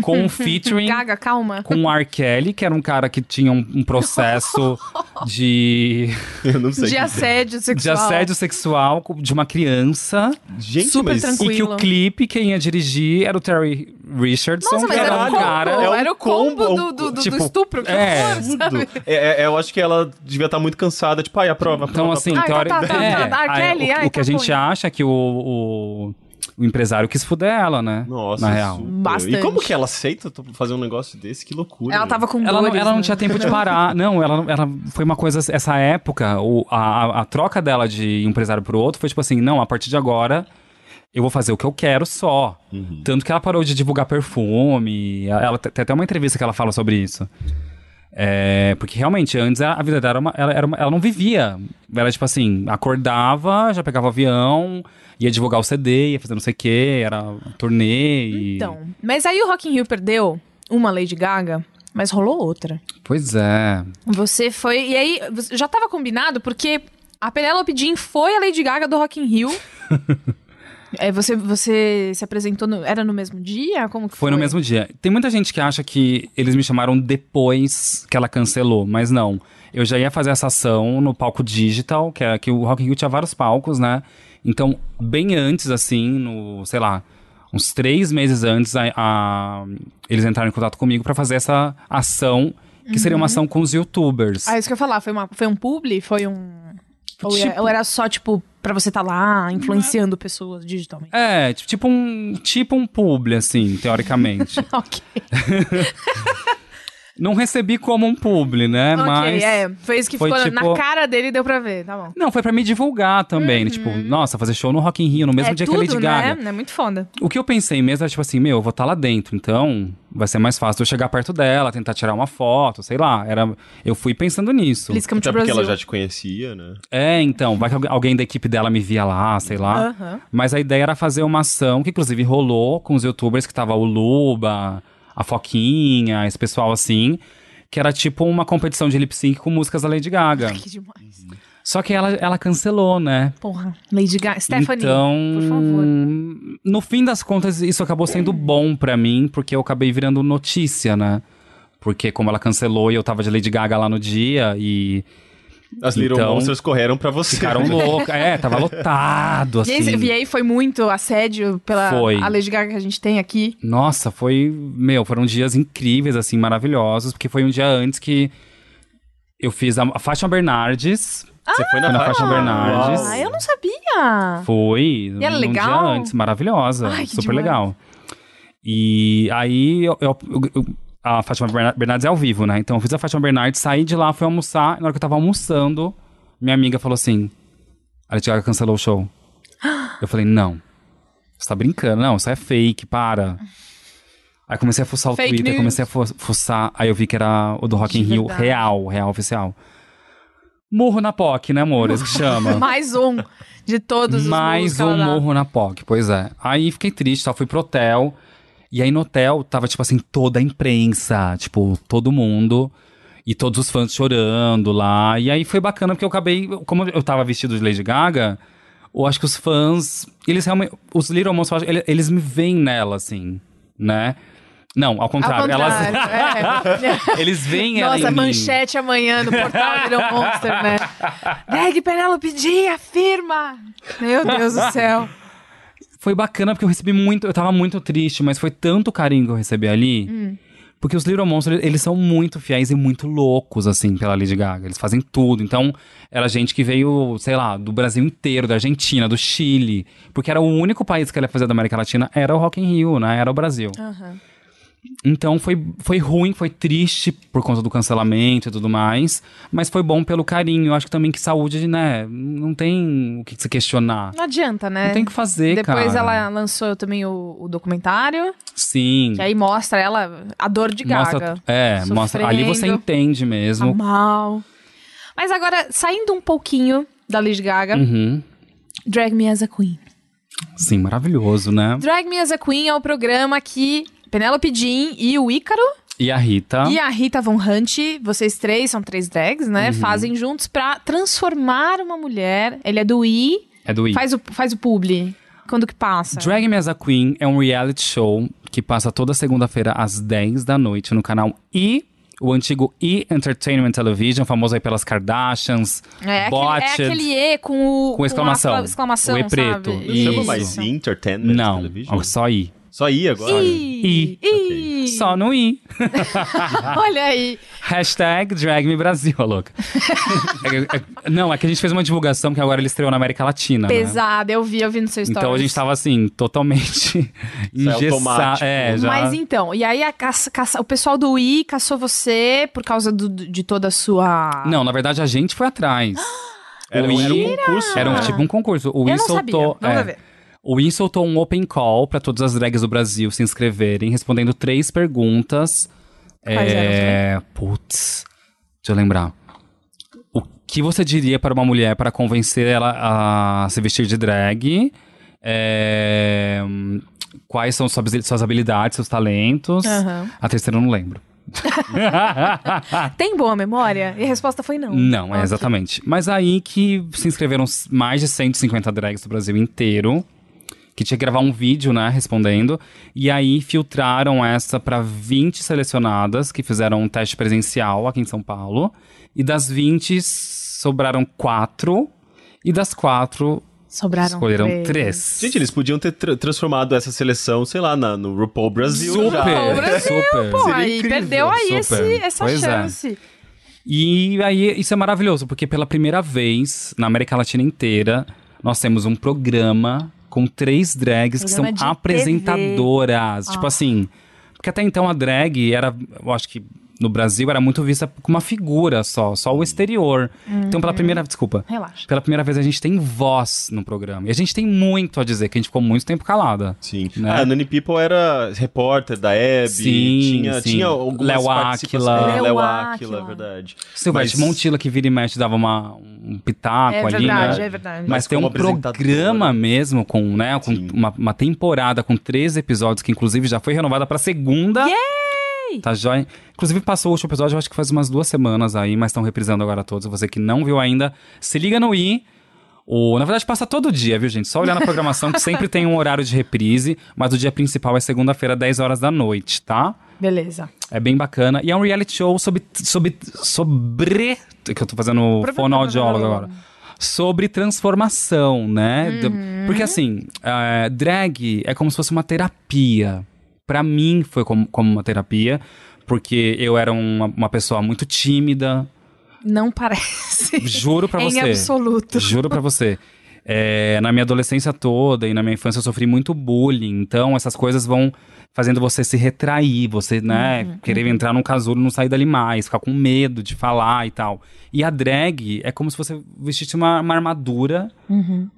Com um featuring Gaga, calma. com o R. Kelly, que era um cara que tinha um, um processo de, Eu não sei. De que- assédio de sexual. assédio sexual de uma criança. Gente, Super mas... tranquilo. E que o clipe, quem ia dirigir era o Terry Richardson, Nossa, mas que era era o um combo. cara. é um era o combo combo, do, do, do- tipo, do estupro. Que é, horror, sabe? É, é, eu acho que ela devia estar muito cansada. Tipo, ai, a prova, Então, prova, assim, Ai, tá, teori- tá, tá, é, tá, R. aí, Kelly, o, ai, o que a tá, gente acha é que o, o, empresário quis fuder ela, né? Nossa, Na real. super. Bastante. E como que ela aceita fazer um negócio desse? Que loucura. Ela tava com Ela não, dores, ela não né? tinha tempo de parar. Não, ela, ela foi uma coisa. Essa época, o, a, a- troca dela de empresário pro outro foi tipo assim: não, a partir de agora eu vou fazer o que eu quero só. Tanto que ela parou de divulgar perfume. Ela tem até uma entrevista que ela fala sobre isso. É, porque realmente, antes a vida dela era uma, ela, era uma- ela não vivia. Ela, tipo assim, acordava, já pegava o avião, ia divulgar o CD, ia fazer não sei o quê, era turnê. E... Então, mas aí o Rock in Rio perdeu uma Lady Gaga, mas rolou outra. Pois é. Você foi... E aí, já tava combinado porque a Penélope Jean foi a Lady Gaga do Rock in Rio. é, você, você se apresentou... No, era no mesmo dia? Como que foi? Foi no mesmo dia. Tem muita gente que acha que eles me chamaram depois que ela cancelou, mas não. Eu já ia fazer essa ação no palco digital, que é que o Rock in Rio tinha vários palcos, né? Então, bem antes, assim, no, sei lá, uns três meses antes, a, a- eles entraram em contato comigo pra fazer essa ação, que seria uma ação com os youtubers. Ah, isso que eu ia falar. Foi, uma, foi um publi? Foi um... Ou, era, Tipo- ou era só, tipo, pra você estar lá influenciando pessoas digitalmente? É, ti- tipo um, tipo um publi, assim, teoricamente. ok. Não recebi como um publi, né? Ok, mas... é. Foi isso que foi, ficou na tipo- cara dele deu pra ver, tá bom. Não, foi pra me divulgar também, né? Tipo, nossa, fazer show no Rock in Rio no mesmo Uhum. é dia tudo, que a Lady Gaga. né? É muito foda. O que eu pensei mesmo era tipo assim, meu, eu vou estar lá dentro, então vai ser mais fácil eu chegar perto dela, tentar tirar uma foto, sei lá. Era, eu fui pensando nisso. Até to porque Brasil. ela já te conhecia, né? É, então, vai que algu- alguém da equipe dela me via lá, sei lá. Aham. Mas a ideia era fazer uma ação que inclusive rolou com os youtubers que tava o Luba, a Foquinha, esse pessoal assim, que era tipo uma competição de lip sync com músicas da Lady Gaga. Que demais. Só que ela, ela cancelou, né? Porra. Lady Gaga. Stephanie, então, por favor. no fim das contas, isso acabou sendo bom pra mim, porque eu acabei virando notícia, né? Porque como ela cancelou e eu tava de Lady Gaga lá no dia e As Little Então, Monsters correram pra você. ficaram loucas. É, tava lotado, assim. aí, e aí foi muito assédio pela Foi. a Lady Gaga que a gente tem aqui. Nossa, foi. Meu, foram dias incríveis, assim, maravilhosos, porque foi um dia antes que eu fiz a, a Fátima Bernardes. Você foi na, Foi na faixa? Fátima Bernardes. Ah, eu não sabia. Foi. E era um legal? dia antes, maravilhosa. Ai, super demais. legal. E aí, eu, eu- eu- a Fátima Berna- Bernardes é ao vivo, né? Então eu fiz a Fátima Bernardes, saí de lá, fui almoçar. E na hora que eu tava almoçando, minha amiga falou assim: a Lady Gaga cancelou o show. Eu falei: não. Você tá brincando? Não, isso é fake, para. Aí comecei a fuçar o Fake Twitter, news. comecei a fu- fuçar. Aí eu vi que era o do Rock in Rio real, real oficial. Murro na POC, né, amores? Que chama. Mais um de todos os Mais um morro na POC, pois é. Aí fiquei triste, tal, fui pro hotel. E aí no hotel tava, tipo assim, toda a imprensa, tipo, todo mundo. E todos os fãs chorando lá. E aí foi bacana, porque eu acabei. Como eu tava vestido de Lady Gaga, eu acho que os fãs. Eles realmente. Os Little Monsters, eles, me veem nela, assim, né? Não, ao Ao contrário. contrário, elas, é. eles veem ela Nossa, mim. manchete amanhã no portal Little Monster, né? Drag Penelope Jean afirma! Meu Deus do céu. Foi bacana porque eu recebi muito, eu tava muito triste, mas foi tanto carinho que eu recebi ali. Hum. Porque os Little Monsters, eles são muito fiéis e muito loucos, assim, pela Lady Gaga. Eles fazem tudo. Então, era gente que veio, sei lá, do Brasil inteiro, da Argentina, do Chile. Porque era o único país que ela ia fazer da América Latina, era o Rock in Rio, né? Era o Brasil. Aham. Então, foi, foi ruim, foi triste por conta do cancelamento e tudo mais. Mas foi bom pelo carinho. Eu acho que também que saúde, né? Não tem o que se questionar. Não adianta, né? Não tem o que fazer, Depois cara. ela lançou também o, o documentário, Sim. que aí mostra ela, a dor de Gaga. Mostra, é, mostra. Ali você sofrendo. entende Tá mesmo. mal. Mas agora, saindo um pouquinho da Lady Gaga, Uhum. Drag Me As a Queen. Sim, maravilhoso, né? Drag Me As a Queen é o programa que Penelope Jean e o Ícaro E a Rita. e a Rita Von Hunt, vocês três, são três drags, né? Uhum. Fazem juntos pra transformar uma mulher. Ele é do I, É do I. faz o, faz o publi. Quando que passa? Drag Me as a Queen é um reality show que passa toda segunda-feira às 10 da noite no canal E, o antigo E Entertainment Television, famoso aí pelas Kardashians, É aquele, Botched. é aquele E com o. Com exclamação. a exclamação O E preto. Chama mais Entertainment Não, Television? só I. Só I agora? Ih, ih. Só no I. Olha aí. Hashtag Drag Me Brasil, a louca. É- é- não, é que a gente fez uma divulgação que agora ele estreou na América Latina. né? Pesada, eu vi, eu vi no seu stories. Então a gente tava assim, totalmente engessado. automático. É, já. Mas então, e aí a caça, caça- o pessoal do I caçou você por causa do- de toda a sua. Não, na verdade a gente foi atrás. Era, O um- era um I- concurso. Era um né? tipo um concurso. O Eu Wii não soltou. sabia. Vamos é, ver. O Wii soltou um open call pra todas as drags do Brasil se inscreverem, respondendo três perguntas. Quais é... Putz, deixa eu lembrar. O que você diria para uma mulher para convencer ela a se vestir de drag? É, Quais são suas, habilidades, seus talentos? Aham. A terceira eu não lembro. Tem boa memória? E a resposta foi não. Não, é Ok. exatamente. Mas aí que se inscreveram mais de 150 drags do Brasil inteiro. Que tinha que gravar um vídeo, né, respondendo. E aí filtraram essa pra 20 selecionadas que fizeram um teste presencial aqui em São Paulo. E das 20 sobraram quatro. E das quatro Sobraram escolheram três. três. Gente, eles podiam ter tra- transformado essa seleção, sei lá, na, no RuPaul Brasil. super, já. RuPaul Brasil, super. Pô, aí perdeu aí esse, essa Pois é. chance. E aí, isso é maravilhoso, porque pela primeira vez na América Latina inteira, nós temos um programa com três drags que são Programa apresentadoras. Tipo assim. Porque até então a drag era, eu acho que no Brasil era muito vista como uma figura só, só o exterior. Então, pela primeira. Desculpa. Relaxa. Pela primeira vez a gente tem voz no programa. E a gente tem muito a dizer, que a gente ficou muito tempo calada. Sim. Né? Ah, a Nani People era repórter da Hebe. Sim, tinha, sim. tinha algumas Léo. Áquila. É, Léo Áquila. verdade. Silvete Mas- Montila, que vira e mexe, dava uma, um pitaco É ali, verdade, né? é verdade. Mas, Mas tem um programa mesmo com, né, com uma, uma temporada com três episódios que inclusive já foi renovada pra segunda. Tá joia? Inclusive passou o último episódio, eu acho que faz umas duas semanas aí, mas estão reprisando agora todos. Você que não viu ainda, se liga no i. O, na verdade, passa todo dia, viu, gente? Só olhar na programação que sempre tem um horário de reprise, mas o dia principal é segunda-feira, 10 horas da noite, tá? Beleza. É bem bacana. E é um reality show sobre. sobre. sobre. que eu tô fazendo fonoaudiólogo agora. Sobre transformação, né? Do- Porque assim, é, drag é como se fosse uma terapia. Pra mim foi como, como uma terapia, porque eu era uma, uma pessoa muito tímida. Não parece. Juro pra Em você. absoluto. Juro pra você. É, na minha adolescência toda e na minha infância eu sofri muito bullying. Então essas coisas vão fazendo você se retrair, você, né, Uhum, querer entrar num casulo e não sair dali mais, ficar com medo de falar e tal. E a drag é como se você vestisse uma, uma armadura, Uhum.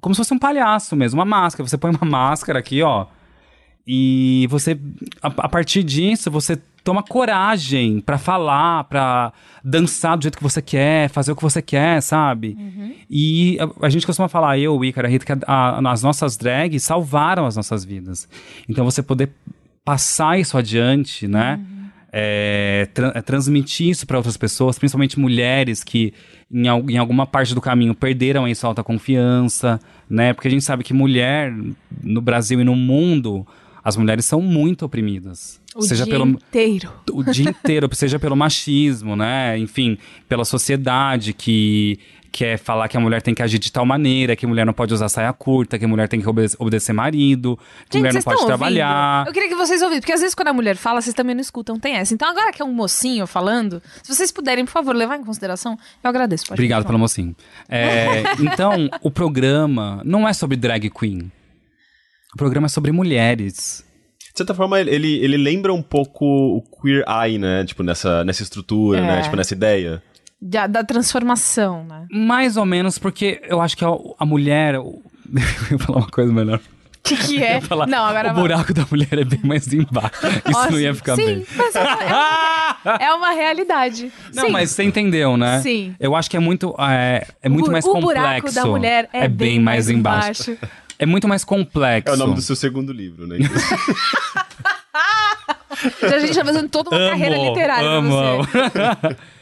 como se fosse um palhaço mesmo, uma máscara. Você põe uma máscara aqui, ó, e você, a, a partir disso, você toma coragem pra falar, pra dançar do jeito que você quer, fazer o que você quer, sabe? E a, a gente costuma falar, eu, Ícara, Rita, que a- a- as nossas drags salvaram as nossas vidas. Então você poder passar isso adiante, né? É, tra- é, transmitir isso para outras pessoas, principalmente mulheres que em, al- em alguma parte do caminho perderam aí sua autoconfiança, né? Porque a gente sabe que mulher no Brasil e no mundo, as mulheres são muito oprimidas. O seja dia pelo inteiro. o dia inteiro, seja pelo machismo, né? Enfim, pela sociedade que quer falar que a mulher tem que agir de tal maneira, que a mulher não pode usar saia curta, que a mulher tem que obede- obedecer marido, que a mulher não pode trabalhar. ouvindo? Eu queria que vocês ouvissem, porque às vezes quando a mulher fala, vocês também não escutam, tem essa. Então agora que é um mocinho falando, se vocês puderem, por favor, levar em consideração, eu agradeço. Obrigado pelo mocinho. É, então, o programa não é sobre drag queen. O programa é sobre mulheres. De certa forma, ele, ele lembra um pouco o Queer Eye, né? Tipo, nessa, nessa estrutura, É. né? Tipo, nessa ideia. Da, da transformação, né? Mais ou menos porque eu acho que a, a mulher. Eu ia falar uma coisa melhor. O que, que é? Falar, não, agora o vai. buraco da mulher é bem mais embaixo. Isso Nossa, não ia ficar sim, bem. Mas é, uma, é uma realidade. Não, Sim. mas você entendeu, né? Sim. Eu acho que é muito, é, é muito bu- mais o complexo. buraco da mulher é bem, mais embaixo. É muito mais complexo. É o nome do seu segundo livro, né? Já a gente tá fazendo toda uma carreira literária amo, pra você. amo.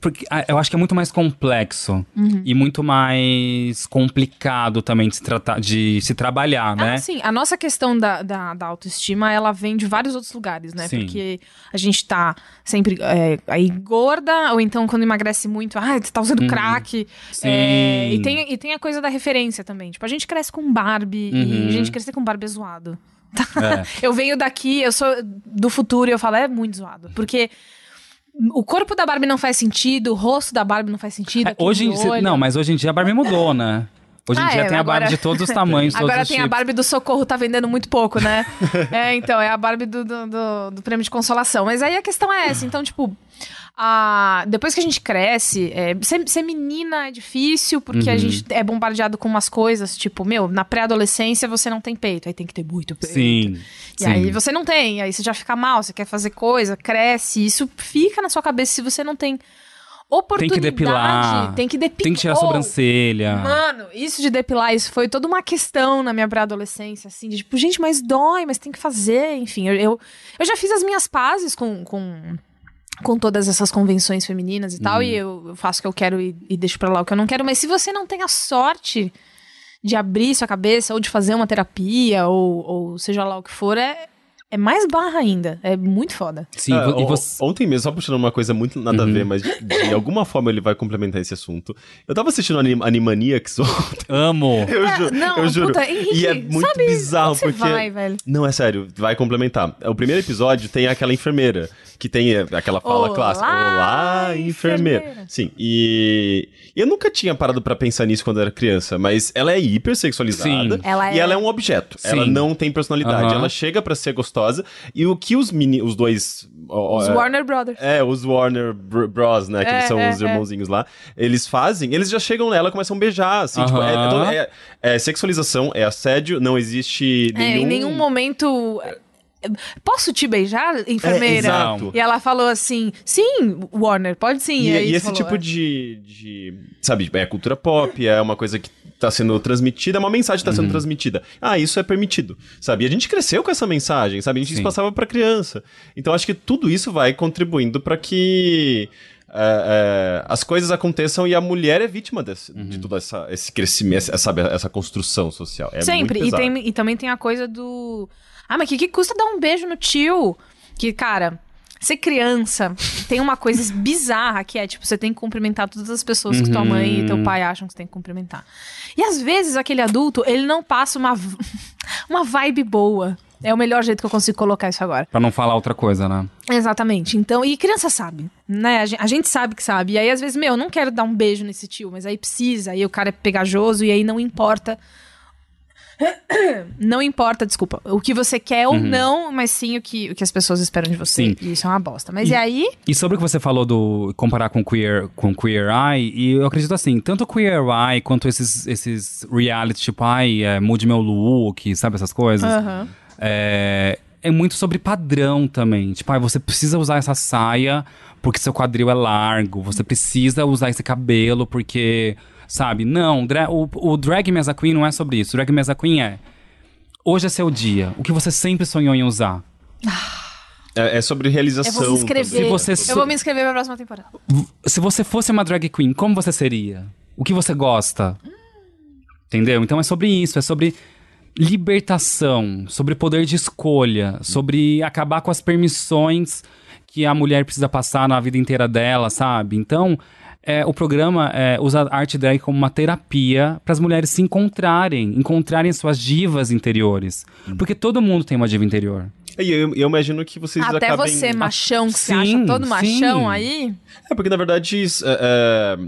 Porque ah, eu acho que é muito mais complexo Uhum. e muito mais complicado também de se tratar, de se trabalhar, né? Ah, sim. A nossa questão da, da, da autoestima, ela vem de vários outros lugares, né? Sim. Porque a gente tá sempre é, aí gorda, ou então quando emagrece muito, ah, você tá usando crack. Uhum. Sim. É, e, tem, e tem a coisa da referência também. Tipo, a gente cresce com Barbie Uhum. e a gente crescer com Barbie é zoado. É. Eu venho daqui, eu sou do futuro e eu falo, é muito zoado. Porque o corpo da Barbie não faz sentido, o rosto da Barbie não faz sentido. É, hoje, olho. não, mas hoje em dia a Barbie mudou, né? Hoje em Ah, dia é, tem a agora- Barbie de todos os tamanhos, todos Agora os tem a tipos. Barbie do Socorro, tá vendendo muito pouco, né? é, então, é a Barbie do, do, do- do prêmio de consolação. Mas aí a questão é essa. Então, tipo, a- depois que a gente cresce, é, ser, ser menina é difícil, porque Uhum. a gente é bombardeado com umas coisas, tipo, meu, na pré-adolescência você não tem peito, aí tem que ter muito peito. Sim. E sim. aí você não tem, aí você já fica mal, você quer fazer coisa, cresce, isso fica na sua cabeça se você não tem Tem oportunidade. que depilar. Tem que depilar. Tem que tirar a sobrancelha. Mano, isso de depilar, isso foi toda uma questão na minha pré-adolescência, assim, de tipo, gente, mas dói, mas tem que fazer, enfim. Eu, eu, eu já fiz as minhas pazes com, com, com todas essas convenções femininas e tal, e eu, faço o que eu quero e, e deixo pra lá o que eu não quero, mas se você não tem a sorte de abrir sua cabeça, ou de fazer uma terapia, ou, ou seja lá o que for, é, é mais barra ainda. É muito foda. Sim, Ah, e você. Uhum. Ontem mesmo, só puxando uma coisa muito nada a ver, mas de, de alguma forma ele vai complementar esse assunto. Eu tava assistindo Anim Animaniacs ontem. Amo. Eu, ju não, eu juro. puta, Henrique, e é muito sabe bizarro porque. vai, velho? Não, é sério, vai complementar. O primeiro episódio tem aquela enfermeira, que tem eh, aquela fala Olá, clássica. Olá, enfermeira. enfermeira. Sim, e eu nunca tinha parado pra pensar nisso quando eu era criança, mas ela é hipersexualizada Sim. Ela e é- ela é um objeto. Sim. Ela não tem personalidade. Aham. Ela chega pra ser gostosa e o que os, meni os dois... Os é, Warner Brothers. é, os Warner Br- Bros, né? Que É, eles são é, os é. irmãozinhos lá. Eles fazem, eles já chegam nela e começam a beijar, assim. Tipo, é, é, Aham. todo- é- é sexualização, é assédio, não existe É, nenhum... em nenhum momento. Posso te beijar, enfermeira? É, exato. E ela falou assim: sim, Warner, pode sim. E, aí e esse falou, tipo é. de, de. Sabe, é cultura pop, é uma coisa que tá sendo transmitida, uma mensagem que tá Uhum. sendo transmitida. Ah, isso é permitido, sabe? E a gente cresceu com essa mensagem, sabe? A gente Sim. passava pra criança. Então acho que tudo isso vai contribuindo pra que. é, é, as coisas aconteçam e a mulher é vítima desse- Uhum. de todo essa, esse crescimento, essa, sabe, essa construção social. É Sempre. Muito E, tem, e também tem a coisa do. Ah, mas o que, que custa dar um beijo no tio? Que, cara. Ser criança tem uma coisa bizarra que é, tipo, você tem que cumprimentar todas as pessoas que tua Uhum. mãe e teu pai acham que você tem que cumprimentar. E às vezes aquele adulto, ele não passa uma, uma vibe boa. É o melhor jeito que eu consigo colocar isso agora. Pra não falar outra coisa, né? Exatamente. Então, e criança sabe, né? A gen- a gente, sabe que sabe. E aí, às vezes, meu, eu não quero dar um beijo nesse tio, mas aí precisa, aí o cara é pegajoso, e aí não importa. Não importa, desculpa, o que você quer ou não, mas sim o que, o que as pessoas esperam de você. Sim. E isso é uma bosta. Mas E- e aí? E sobre o que você falou do comparar com Queer, com Queer Eye, e eu acredito assim, tanto Queer Eye quanto esses, esses reality, tipo, ai, é, mude meu look, sabe essas coisas? Aham. É, é muito sobre padrão também. Tipo, ai, você precisa usar essa saia porque seu quadril é largo, você precisa usar esse cabelo porque, sabe? Não, dra- o, o Drag Me as a Queen não é sobre isso. O Drag Me as a Queen é, hoje é seu dia, o que você sempre sonhou em usar. É, é sobre realização. Eu vou me inscrever. você Eu vou me inscrever pra próxima temporada. Se você fosse uma drag queen, como você seria? O que você gosta? Entendeu? Então é sobre isso, é sobre libertação, sobre poder de escolha, sobre acabar com as permissões que a mulher precisa passar na vida inteira dela, sabe? Então, é, o programa é, usa a arte drag como uma terapia para as mulheres se encontrarem, encontrarem suas divas interiores. Porque todo mundo tem uma diva interior. E eu, eu imagino que vocês Até acabem... você, machão, que você Sim, acha todo machão sim. aí. É, porque na verdade isso, é, é,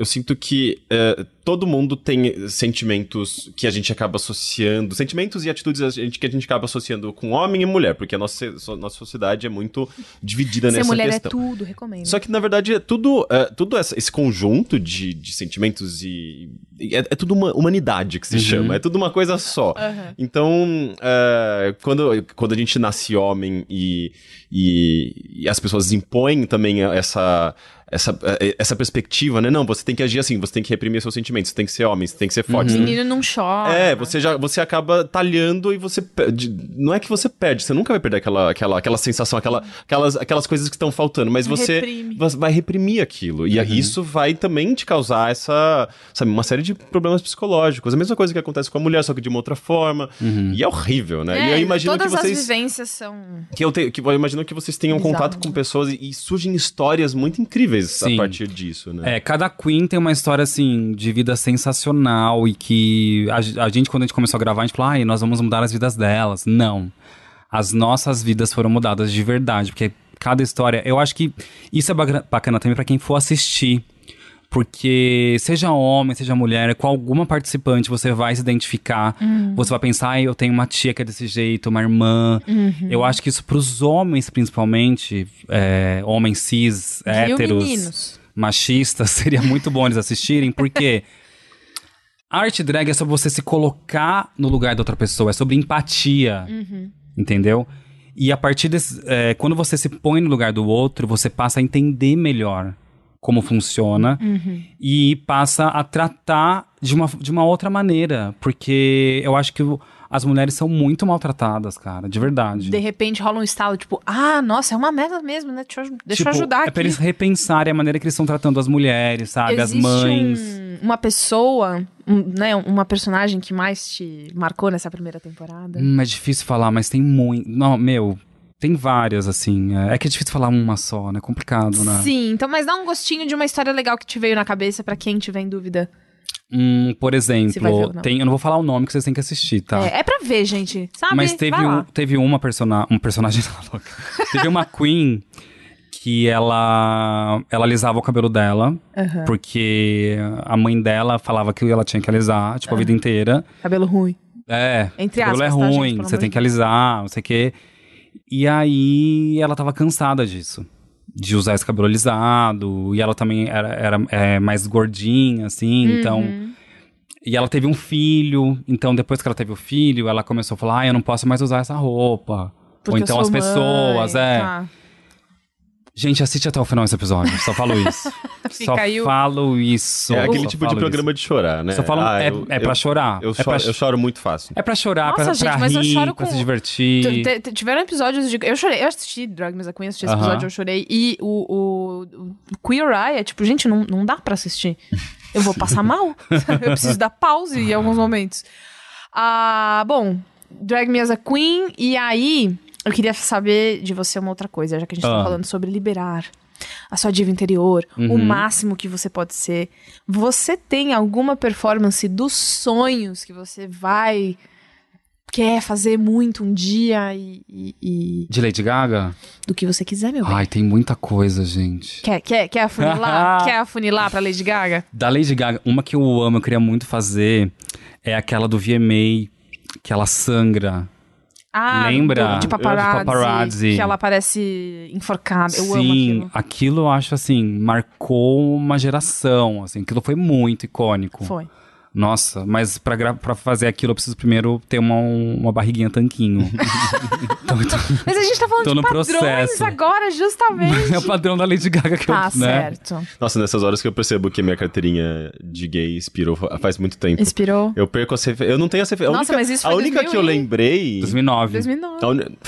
eu sinto que é, todo mundo tem sentimentos que a gente acaba associando, sentimentos e atitudes a gente- que a gente acaba associando com homem e mulher, porque a nossa, nossa sociedade é muito dividida Ser nessa mulher questão. é tudo, recomendo. Só que, na verdade, é tudo, é, tudo essa- esse conjunto de, de sentimentos e. É, é tudo uma humanidade que se chama, é tudo uma coisa só. Aham. Então, é, quando, quando a gente nasce homem e, e, e as pessoas impõem também essa, essa, eh, essa perspectiva, né? Não, você tem que agir assim, você tem que reprimir seus sentimentos, você tem que ser homem, você tem que ser forte. tem- Menino não chora. É, você já você acaba talhando e você perde. Não é que você perde, você nunca vai perder aquela, aquela, aquela sensação, aquela, aquelas, aquelas coisas que estão faltando, mas você, Reprime. você vai reprimir aquilo. E isso vai também te causar essa, sabe, uma série de problemas psicológicos. A mesma coisa que acontece com a mulher, só que de uma outra forma. E é horrível, né? e eu É, imagino todas que vocês. as vivências são. Que eu, te, que eu imagino que vocês tenham Bizarro, contato com pessoas e, e surgem histórias muito incríveis Sim. a partir disso, né? É, cada Queen tem uma história, assim, de vida sensacional e que a, a gente, quando a gente começou a gravar, a gente falou, ai, nós vamos mudar as vidas delas. Não. As nossas vidas foram mudadas de verdade, porque cada história. Eu acho que isso é bacana também pra quem for assistir. Porque seja homem, seja mulher, com alguma participante você vai se identificar. Você vai pensar, eu tenho uma tia que é desse jeito, uma irmã. Eu acho que isso pros homens, principalmente, é, homens cis, Viu, héteros meninos? machistas, seria muito bom eles assistirem, porque a arte drag é sobre você se colocar no lugar da outra pessoa, é sobre empatia, entendeu? E a partir desse. é, quando você se põe no lugar do outro, você passa a entender melhor como funciona e passa a tratar de uma, de uma outra maneira. Porque eu acho que o- as mulheres são muito maltratadas, cara, de verdade. De repente rola um estalo, tipo, ah, nossa, é uma merda mesmo, né? Deixa eu, deixa eu Tipo, ajudar É aqui. pra eles repensarem a maneira que eles estão tratando as mulheres, sabe? as Existe mães. um- uma pessoa, um, né, uma personagem que mais te marcou nessa primeira temporada? Hum, é difícil falar, mas tem muito. Não, meu, tem várias, assim. É é que é difícil falar uma só, né? É complicado, né? Sim, então, mas dá um gostinho de uma história legal que te veio na cabeça pra quem tiver em dúvida. Hum, por exemplo, tem, eu não vou falar o nome que vocês têm que assistir, tá? É, é pra ver, gente, sabe? Mas teve, um, teve uma persona, um personagem tá louca. teve uma Queen que ela ela alisava o cabelo dela, porque a mãe dela falava que ela tinha que alisar, tipo, a vida inteira. Cabelo ruim. É, Entre cabelo é aspas, tá, gente? ruim, Pelo você amor tem que alisar, não sei o quê. E aí ela tava cansada disso. De usar esse cabelo alisado. E ela também era, era é, mais gordinha, assim, Uhum. então. E ela teve um filho, então depois que ela teve o filho, ela começou a falar: ah, eu não posso mais usar essa roupa. Porque Ou então as pessoas, mãe, é. tá. Gente, assiste até o final esse episódio, só falo isso. só o- falo isso. É aquele só tipo de programa isso. de chorar, né? Só falo, Ah, é, eu- é pra eu- chorar. Eu, é choro, pra, eu choro muito fácil. é pra chorar, pra, Nossa, pra gente, mas eu rir, choro pra com- se divertir. T- Tiveram episódios de. Eu chorei, eu assisti Drag Me As a Queen, assisti esse Aham. episódio, eu chorei. E o, o, o Queer Eye é tipo, gente, não, não dá pra assistir. Eu vou passar mal. eu preciso dar pause em alguns momentos. Ah, bom, Drag Me As a Queen, e aí eu queria saber de você uma outra coisa, já que a gente tá Ah. falando sobre liberar a sua diva interior, o Uhum. máximo que você pode ser. Você tem alguma performance dos sonhos que você vai quer fazer muito um dia e, e- e De Lady Gaga? do que você quiser, meu bem. Ai, tem muita coisa, gente. Quer, quer, quer afunilar? quer afunilar pra Lady Gaga? Da Lady Gaga, uma que eu amo, eu queria muito fazer, é aquela do VMA, que ela sangra. Ah, Lembra? do- de paparazzi, paparazzi. Que ela parece enforcada. Eu amo Sim, aquilo. eu acho assim, marcou uma geração, assim, aquilo foi muito icônico. Foi. Nossa, mas pra, pra fazer aquilo eu preciso primeiro ter uma, uma barriguinha tanquinho. então, então, Mas a gente tá falando Tô de no padrões processo. agora, justamente. é o padrão da Lady Gaga que Tá eu, né? certo. Nossa, nessas horas que eu percebo que minha carteirinha de gay expirou fa- faz muito tempo. Inspirou. Eu perco as referências. Eu não tenho as referências. Nossa, a única, mas isso a foi única que eu 2000 lembrei. 2009. 2009. a uni-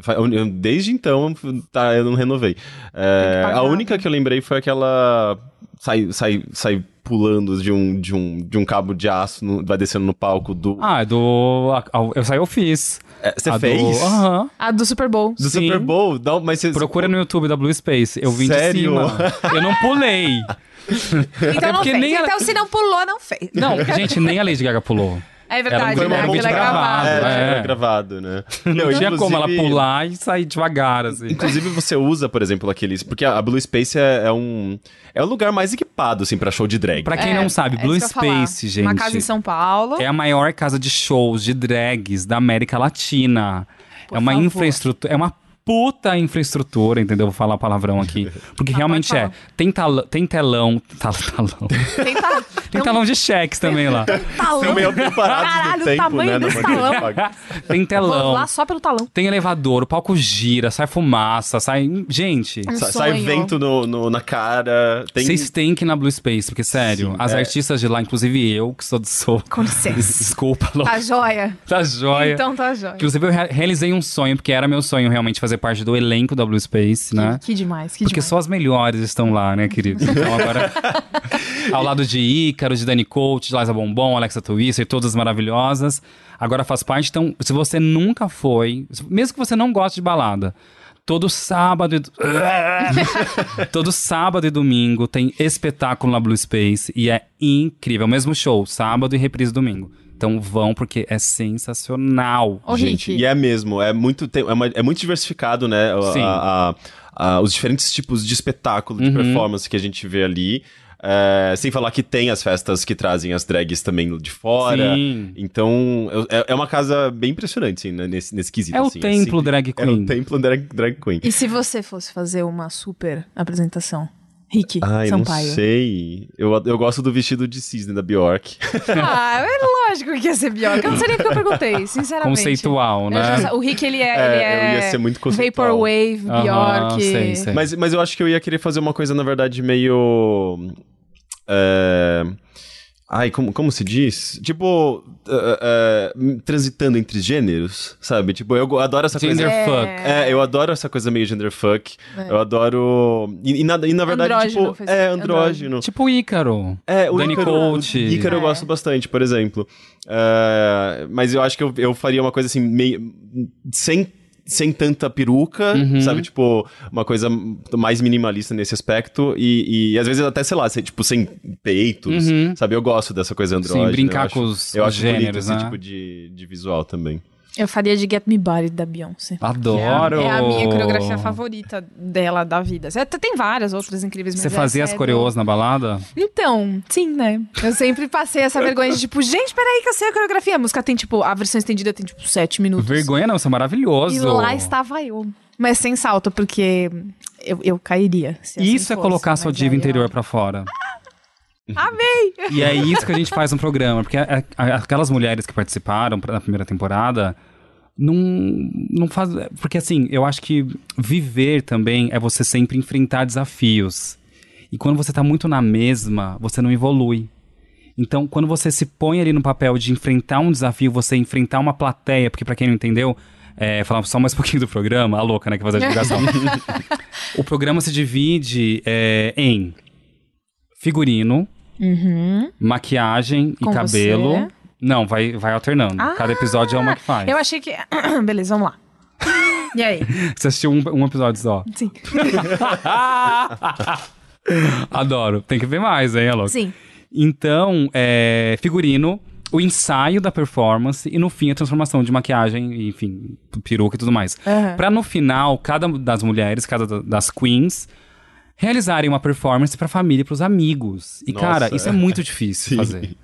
fa- a uni- Desde então, tá, eu não renovei. É, a única que eu lembrei foi aquela. Sai, sai, sai pulando de um, de um, de um cabo de aço, no- vai descendo no palco do. Ah, é do. a- a- Eu saí, eu fiz. É, você A do- fez? Aham. A do Super Bowl. Do Sim. Super Bowl? Não, mas você. Procura no YouTube da Blue Space. Eu vim Sério? de cima. Eu não pulei. Então não porque fez. nem Então se não pulou, não fez. Não, gente, nem a Lady Gaga pulou. É verdade, Era um né? Aquilo é gravado, gravado. É, é. gravado, né? Não, tinha como ela pular e sair devagar, assim. Inclusive, você usa, por exemplo, aqueles. Porque a Blue Space é, é um. É o lugar mais equipado, assim, pra show de drag. Pra quem É, não sabe, é Blue. Space, gente. Uma casa em São Paulo. É a maior casa de shows de drags da América Latina. Por é uma favor. infraestrutura, é uma puta infraestrutura, entendeu? Vou falar palavrão aqui. Porque realmente é. Tem, talão, tem telão. tal- talão. Tem, ta- Tem talão de cheques também lá. talão. São meio preparados Caralho, no o tempo, tamanho né? talão. Tem Vou telão. lá só pelo talão. Tem elevador, o palco gira, sai fumaça, sai. Gente. Um Sa- Sai sonho. vento no, no- na cara. Tem... Vocês têm que ir na Blue Space, porque, sério, Sim, as é. artistas de lá, inclusive eu, que sou, sou Com licença. Desculpa, Lô. Tá joia. Tá joia. Então tá joia. Inclusive, eu rea- realizei um sonho, porque era meu sonho realmente fazer parte do elenco da Blue Space, né? Que, que demais, que Porque demais. só as melhores estão lá, né, querido? Então agora. ao lado de Ícaro, de Dani Coach, de Liza Bombom, Alexa Twister, todas maravilhosas. Agora faz parte. Então, se você nunca foi, mesmo que você não goste de balada, todo sábado. E... todo sábado e domingo tem espetáculo na Blue Space e é incrível. Mesmo show, sábado e reprise domingo. Então vão porque é sensacional. Ô, Gente, e é mesmo, é muito, tem- é, uma- é muito diversificado, né? Sim. a- a- a- os diferentes tipos de espetáculo, Uhum. de performance que a gente vê ali. É, sem falar que tem as festas que trazem as drags também de fora. Sim. Então, é, é uma casa bem impressionante, assim, né, nesse, nesse quesito. É o assim, templo sempre- drag É queen. o templo drag, drag queen. E se você fosse fazer uma super apresentação? Rick Ai, não Sampaio. sei. Eu, eu gosto do vestido de cisne da Bjork. Ah, é lógico que ia ser Bjork. Eu não sei nem porque eu perguntei, sinceramente. Conceitual, Eu né? já o Rick, ele é, É, ele é eu ia ser muito conceitual. Vaporwave, Aham, Bjork. sei, sei. Mas, mas eu acho que eu ia querer fazer uma coisa, na verdade, meio. é, Ai, como, como se diz? Tipo, é, é, transitando entre gêneros, sabe? Tipo, eu adoro essa Gender coisa. fuck. É, eu adoro essa coisa meio genderfuck. Eu adoro. E, e na, e na verdade, Andrógeno, tipo. É, andrógeno. andrógeno. Tipo Ícaro. É, o Danny Ícaro, Coach. o Ícaro eu É. gosto bastante, por exemplo. É, mas eu acho que eu, eu faria uma coisa assim, meio. Sem, sem tanta peruca, Uhum. sabe? Tipo, uma coisa mais minimalista nesse aspecto. E, e às vezes até, sei lá, sem- tipo, sem peitos, Uhum. sabe? Eu gosto dessa coisa andrógena. brincar eu acho, com os- Eu os acho bonito gêneros, esse né? tipo de, de visual também. Eu faria de Get Me Body da Beyoncé. Adoro. É a, é a minha coreografia favorita dela da vida. Tem várias outras incríveis. Você fazia as é coreôs na balada? Então, sim, né? Eu sempre passei essa vergonha de tipo, gente, peraí que eu sei a coreografia. A música tem tipo, a versão estendida tem tipo sete minutos. Vergonha não, isso é maravilhoso. E lá estava eu. Mas sem salto, porque eu, eu cairia. se assim Isso é fosse, colocar a sua diva aí eu- interior pra fora. Amei! E é isso que a gente faz no programa. Porque a- a- aquelas mulheres que participaram na primeira temporada não, não faz. Porque assim, eu acho que viver também é você sempre enfrentar desafios. E quando você tá muito na mesma, você não evolui. Então, quando você se põe ali no papel de enfrentar um desafio, você enfrentar uma plateia, porque pra quem não entendeu, é, falar só mais um pouquinho do programa, a louca, né, que faz a divulgação. o programa se divide é, em figurino, maquiagem Com e cabelo. você. Não, vai, vai alternando. Ah, Cada episódio é uma que faz. Eu achei que. Beleza, vamos lá. E aí? Você assistiu um, um episódio só. Sim. Adoro. Tem que ver mais, hein, Alok? Sim. Então, é, figurino, o ensaio da performance e no fim a transformação de maquiagem, enfim, peruca e tudo mais. Aham. Pra no final, cada das mulheres, cada da- das queens, realizarem uma performance pra família e pros amigos. E, Nossa, cara, isso é é. muito difícil Sim. fazer.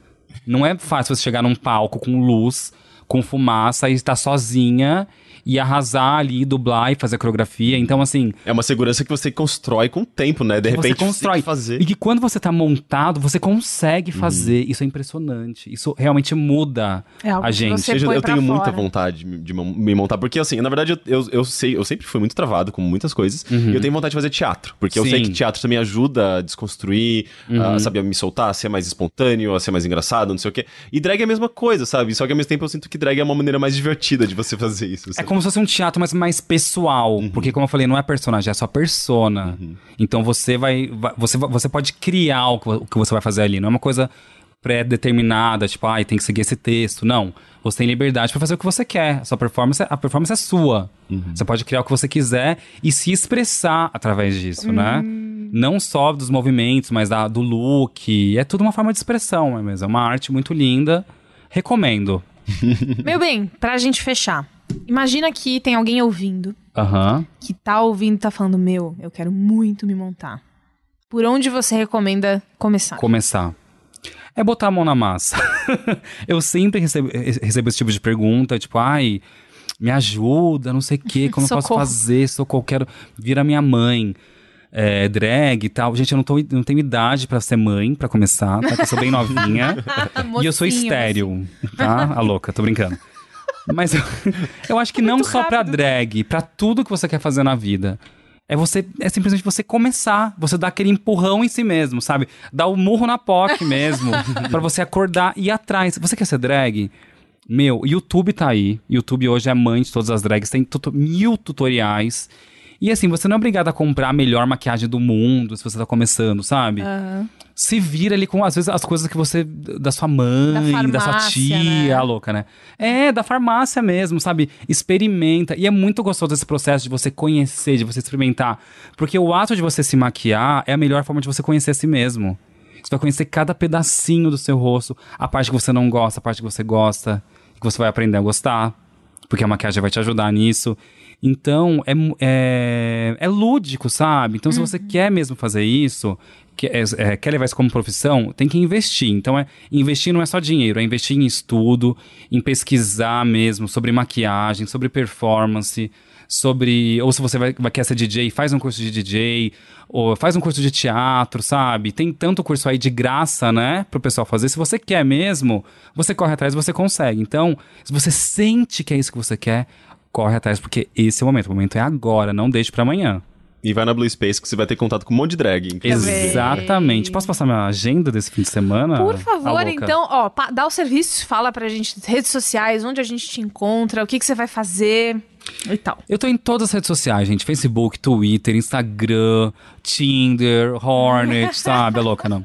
Não é fácil você chegar num palco com luz, com fumaça e estar sozinha e arrasar ali, dublar e fazer a coreografia. Então, assim, É uma segurança que você constrói com o tempo, né? De que repente você constrói. tem que fazer. E que quando você tá montado, você consegue Uhum. fazer. Isso é impressionante. Isso realmente muda É algo a que gente. você- Seja, põe eu pra tenho muita fora. vontade de, me montar, porque assim, na verdade, eu, eu, eu sei, eu sempre fui muito travado com muitas coisas, e eu tenho vontade de fazer teatro, porque eu sei Uhum. Sim. que teatro também ajuda a desconstruir, a, sabe, a me soltar, a ser mais espontâneo, a ser mais engraçado, não sei o quê. E drag é a mesma coisa, sabe? Só que ao mesmo tempo eu sinto que drag é uma maneira mais divertida de você fazer isso. É sabe? Como se fosse um teatro, mas mais pessoal. Uhum. Porque, como eu falei, não é personagem, é só persona. Então você vai, vai- você, você pode criar o que, o que você vai fazer ali. Não é uma coisa pré-determinada, tipo, ai, tem que seguir esse texto. Não. Você tem liberdade pra fazer o que você quer. A sua performance, a performance é sua. Você pode criar o que você quiser e se expressar através disso, né? Não só dos movimentos, mas da, do look. É tudo uma forma de expressão, é mesmo. É uma arte muito linda. Recomendo. Meu bem, pra gente fechar. Imagina que tem alguém ouvindo, Aham. que tá ouvindo e tá falando, meu, eu quero muito me montar. Por onde você recomenda começar? começar? É botar a mão na massa. eu sempre recebo, recebo esse tipo de pergunta, tipo, ai, me ajuda, não sei o quê, como eu posso fazer, socorro, quero vira minha mãe. É, drag e tal. Gente, eu não, tô, não tenho idade pra ser mãe, pra começar, tá? Eu sou bem novinha. e eu sou estéreo, tá? A louca, tô brincando. Mas eu, eu acho que não Muito só pra rápido. drag, pra tudo que você quer fazer na vida. É você, é simplesmente você começar, você dar aquele empurrão em si mesmo, sabe? Dar o murro na POC mesmo, pra você acordar e ir atrás. Você quer ser drag? Meu, YouTube tá aí. YouTube hoje é mãe de todas as drags, tem tuto- mil tutoriais. E assim, você não é obrigado a comprar a melhor maquiagem do mundo se você tá começando, sabe? Aham. se vira ali com, às vezes, as coisas que você. da sua mãe, Da da, sua farmácia, tia, né? a louca, né? É, da farmácia mesmo, sabe? Experimenta. E é muito gostoso esse processo de você conhecer, de você experimentar. Porque o ato de você se maquiar é a melhor forma de você conhecer a si mesmo. Você vai conhecer cada pedacinho do seu rosto, a parte que você não gosta, a parte que você gosta, que você vai aprender a gostar. Porque a maquiagem vai te ajudar nisso. Então, é, é, é lúdico, sabe? Então, se você quer mesmo fazer isso, que- é- é, quer levar isso como profissão, tem que investir. Então, é, investir não é só dinheiro, é investir em estudo, em pesquisar mesmo sobre maquiagem, sobre performance, sobre. Ou se você vai, vai quer ser DJ, faz um curso de DJ, ou faz um curso de teatro, sabe? Tem tanto curso aí de graça, né? Pro pessoal fazer. Se você quer mesmo, você corre atrás, você consegue. Então, se você sente que é isso que você quer, corre atrás, porque esse é o momento. O momento é agora, não deixe pra amanhã. E vai na Blue Space que você vai ter contato com um monte de drag. inclusive. Exatamente. Posso passar minha agenda desse fim de semana? Por favor, louca? então, ó, dá o serviço, fala pra gente redes sociais, onde a gente te encontra, o que, que você vai fazer e tal. Eu tô em todas as redes sociais, gente. Facebook, Twitter, Instagram, Tinder, Hornet, sabe? É louca, não.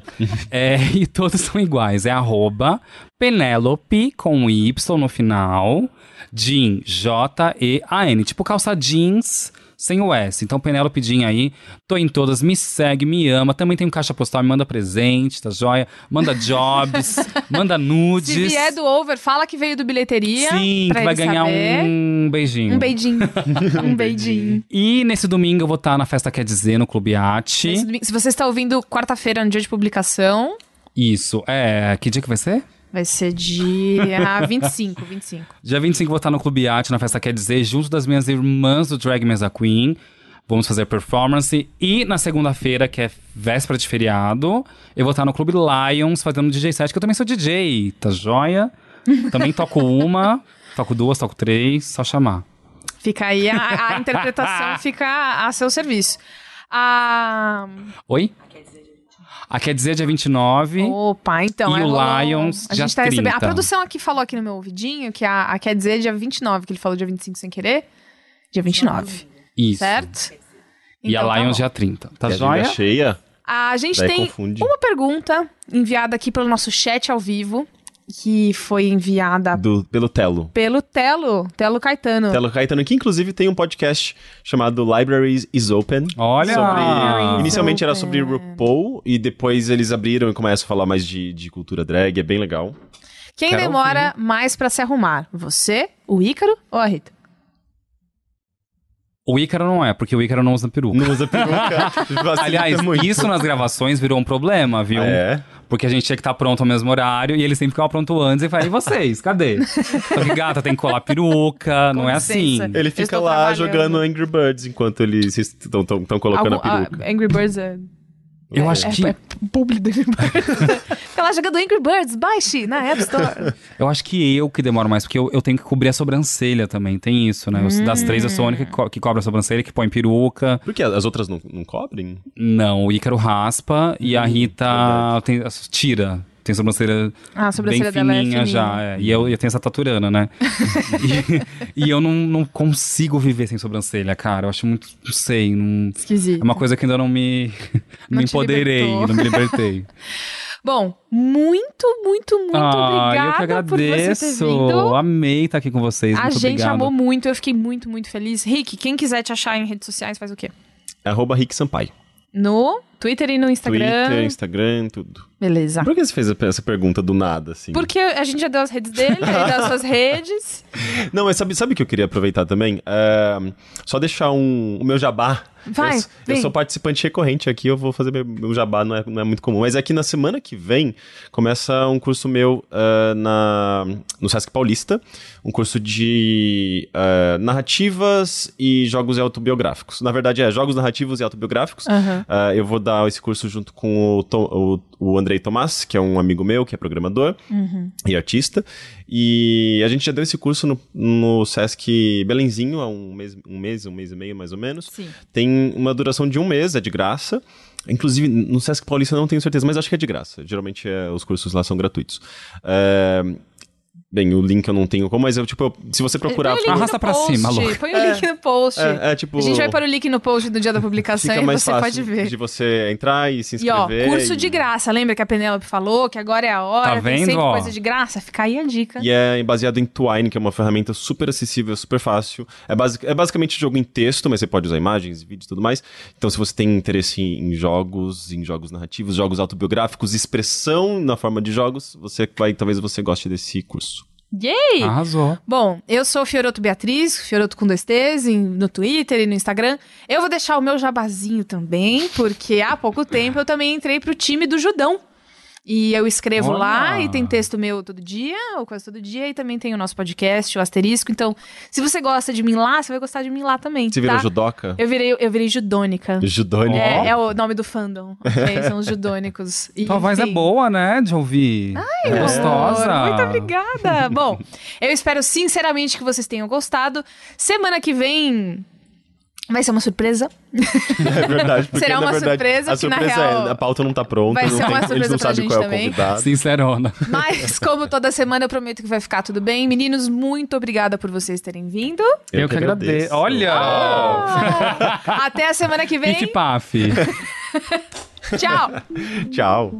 É, e todos são iguais. É arroba Penelope com Y no final. Jean, J-E-A-N. Tipo calça jeans sem o S. Então, Penélope Jean aí. Tô em todas. Me segue, me ama. Também tem um caixa postal, me manda presente, tá joia? Manda jobs, manda nudes. Se vier do over, fala que veio do bilheteria. Sim, que vai ganhar saber. um beijinho. Um beijinho. um beijinho. E nesse domingo eu vou estar na festa Quer Dizer, no Clube Arte. Se você está ouvindo quarta-feira, no dia de publicação, Isso, é. Que dia que vai ser? Vai ser dia 25, 25. Dia 25 eu vou estar no Clube Arte, na festa Quer Dizer, junto das minhas irmãs do Drag Mesa Queen. Vamos fazer performance. E na segunda-feira, que é véspera de feriado, eu vou estar no Clube Lions fazendo DJ set, que eu também sou DJ, tá joia? Também toco uma, toco duas, toco três, só chamar. Fica aí, a, a interpretação fica a seu serviço. Ah, Oi? A Quer Dizer dia 29. opa, então. E é, o Lions, a dia gente tá recebendo. A 30. produção aqui falou aqui no meu ouvidinho que a, a quer dizer dia 29, que ele falou dia 25 sem querer. Dia 29, Isso. certo? E Então a tá Lions bom. dia 30. Tá a joia? cheia. A gente Daí tem confunde. uma pergunta enviada aqui pelo nosso chat ao vivo, que foi enviada Do, pelo Telo. pelo Telo, Telo Caetano. Telo Caetano, que inclusive tem um podcast chamado Libraries is Open. Olha! Sobre- Inicialmente era sobre Open. RuPaul, e depois eles abriram e começam a falar mais de, de cultura drag, é bem legal. Quem Quero demora mais pra se arrumar? Você, o Ícaro ou a Rita? O Ícaro não é, porque o Ícaro não usa peruca. Não usa peruca. Aliás, muito. isso nas gravações virou um problema, viu? É. Porque a gente tinha que estar pronto ao mesmo horário e ele sempre ficava pronto antes e falei, e vocês, cadê? Só que, gata, tem que colar peruca, não é assim. Ele fica lá jogando Angry Birds enquanto eles estão colocando Algum- a peruca. ah, Angry Birds é. Eu é, acho é, que. É publi do Angry Birds. Fica lá jogando Angry Birds, baixe na App Store. Eu acho que eu que demoro mais, porque eu, eu tenho que cobrir a sobrancelha também. Tem isso, né? Eu- Das três, eu sou a única que, co- que cobra a sobrancelha, que põe peruca. Por que as outras não, não cobrem? Não, o Ícaro raspa e a Rita verdade. tem, tira. Tem sobrancelha Ah, a sobrancelha bem dela é fininha fininha. já. é. E eu, eu tenho essa taturana, né? e, e eu não, não consigo viver sem sobrancelha, cara. Eu acho muito. Não sei. Não, Esquisito. é uma coisa que ainda não me. Não, Não me empoderei, libertou. não me libertei. Bom, muito, muito, muito ah, obrigada eu que por você ter agradeço. vindo. Amei estar aqui com vocês. A muito gente obrigado. amou muito, eu fiquei muito, muito feliz. Rick, quem quiser te achar em redes sociais, faz o quê? É arroba Rick Sampaio. No Twitter e no Instagram. Twitter, Instagram, tudo. Beleza. Por que você fez essa pergunta do nada, assim? Porque a gente já deu as redes dele, ele deu as suas redes. Não, mas sabe, sabe o que eu queria aproveitar também? É, só deixar um, o meu jabá. Vai, eu, eu sou participante recorrente aqui, eu vou fazer meu, jabá, não é, não é muito comum. Mas aqui na semana que vem começa um curso meu ah, na, no Sesc Paulista, um curso de ah, narrativas e jogos autobiográficos. Na verdade, é jogos narrativos e autobiográficos. Ah, eu vou dar esse curso junto com o, To- o, o Andrei Tomás, que é um amigo meu, que é programador e artista. E a gente já deu esse curso no, no Sesc Belenzinho há um mês, um mês, um mês e meio mais ou menos. Sim. Tem uma duração de um mês, é de graça. Inclusive, no Sesc Paulista eu não tenho certeza, mas acho que é de graça. Geralmente é, os cursos lá são gratuitos. É, bem, o link eu não tenho como, mas eu, tipo, eu- se você procurar. Põe o link Arrasta no pra post, cima, louca. Põe o link no post. É, é, tipo. A gente vai pôr o link no post do dia da publicação Fica e você fácil pode ver. de você entrar e se E ó, inscrever. curso e- de graça. Lembra que a Penélope falou que agora é a hora, Tá tem vendo, sempre ó? coisa de graça? Fica aí a dica. E é baseado em Twine, que é uma ferramenta super acessível, super fácil. É, basic, é basicamente jogo em texto, mas você pode usar imagens, vídeos e tudo mais. Então, se você tem interesse em jogos, em jogos narrativos, jogos autobiográficos, expressão na forma de jogos, você vai, talvez você goste desse curso. Yay! Arrasou. Bom, eu sou Fioroto Beatriz, Fioroto com dois T's, no Twitter e no Instagram. Eu vou deixar o meu jabazinho também, porque há pouco tempo eu também entrei pro time do Judão. E eu escrevo Olha! lá e tem texto meu todo dia, ou quase todo dia, e também tem o nosso podcast, o Asterisco. Então, se você gosta de mim lá, você vai gostar de mim lá também. Você virou tá? judoca? Eu virei, eu virei judônica. Judônica. É, é o nome do fandom. ok? São os judônicos. E, Tua voz é boa, né? De ouvir. é gostosa. Amor, Muito obrigada. Bom, eu espero sinceramente que vocês tenham gostado. Semana que vem vai ser uma surpresa. É verdade. Porque, Será na uma verdade, surpresa a que, na surpresa real, é, a pauta não tá pronta, vai não ser tem, uma a gente surpresa não pra sabe gente qual é o também. convidado. Sincerona. Mas, como toda semana, eu prometo que vai ficar tudo bem. Meninos, muito obrigada por vocês terem vindo. Eu, que agradeço. Olha! Até a semana que vem. Pif paf. Tchau. Tchau.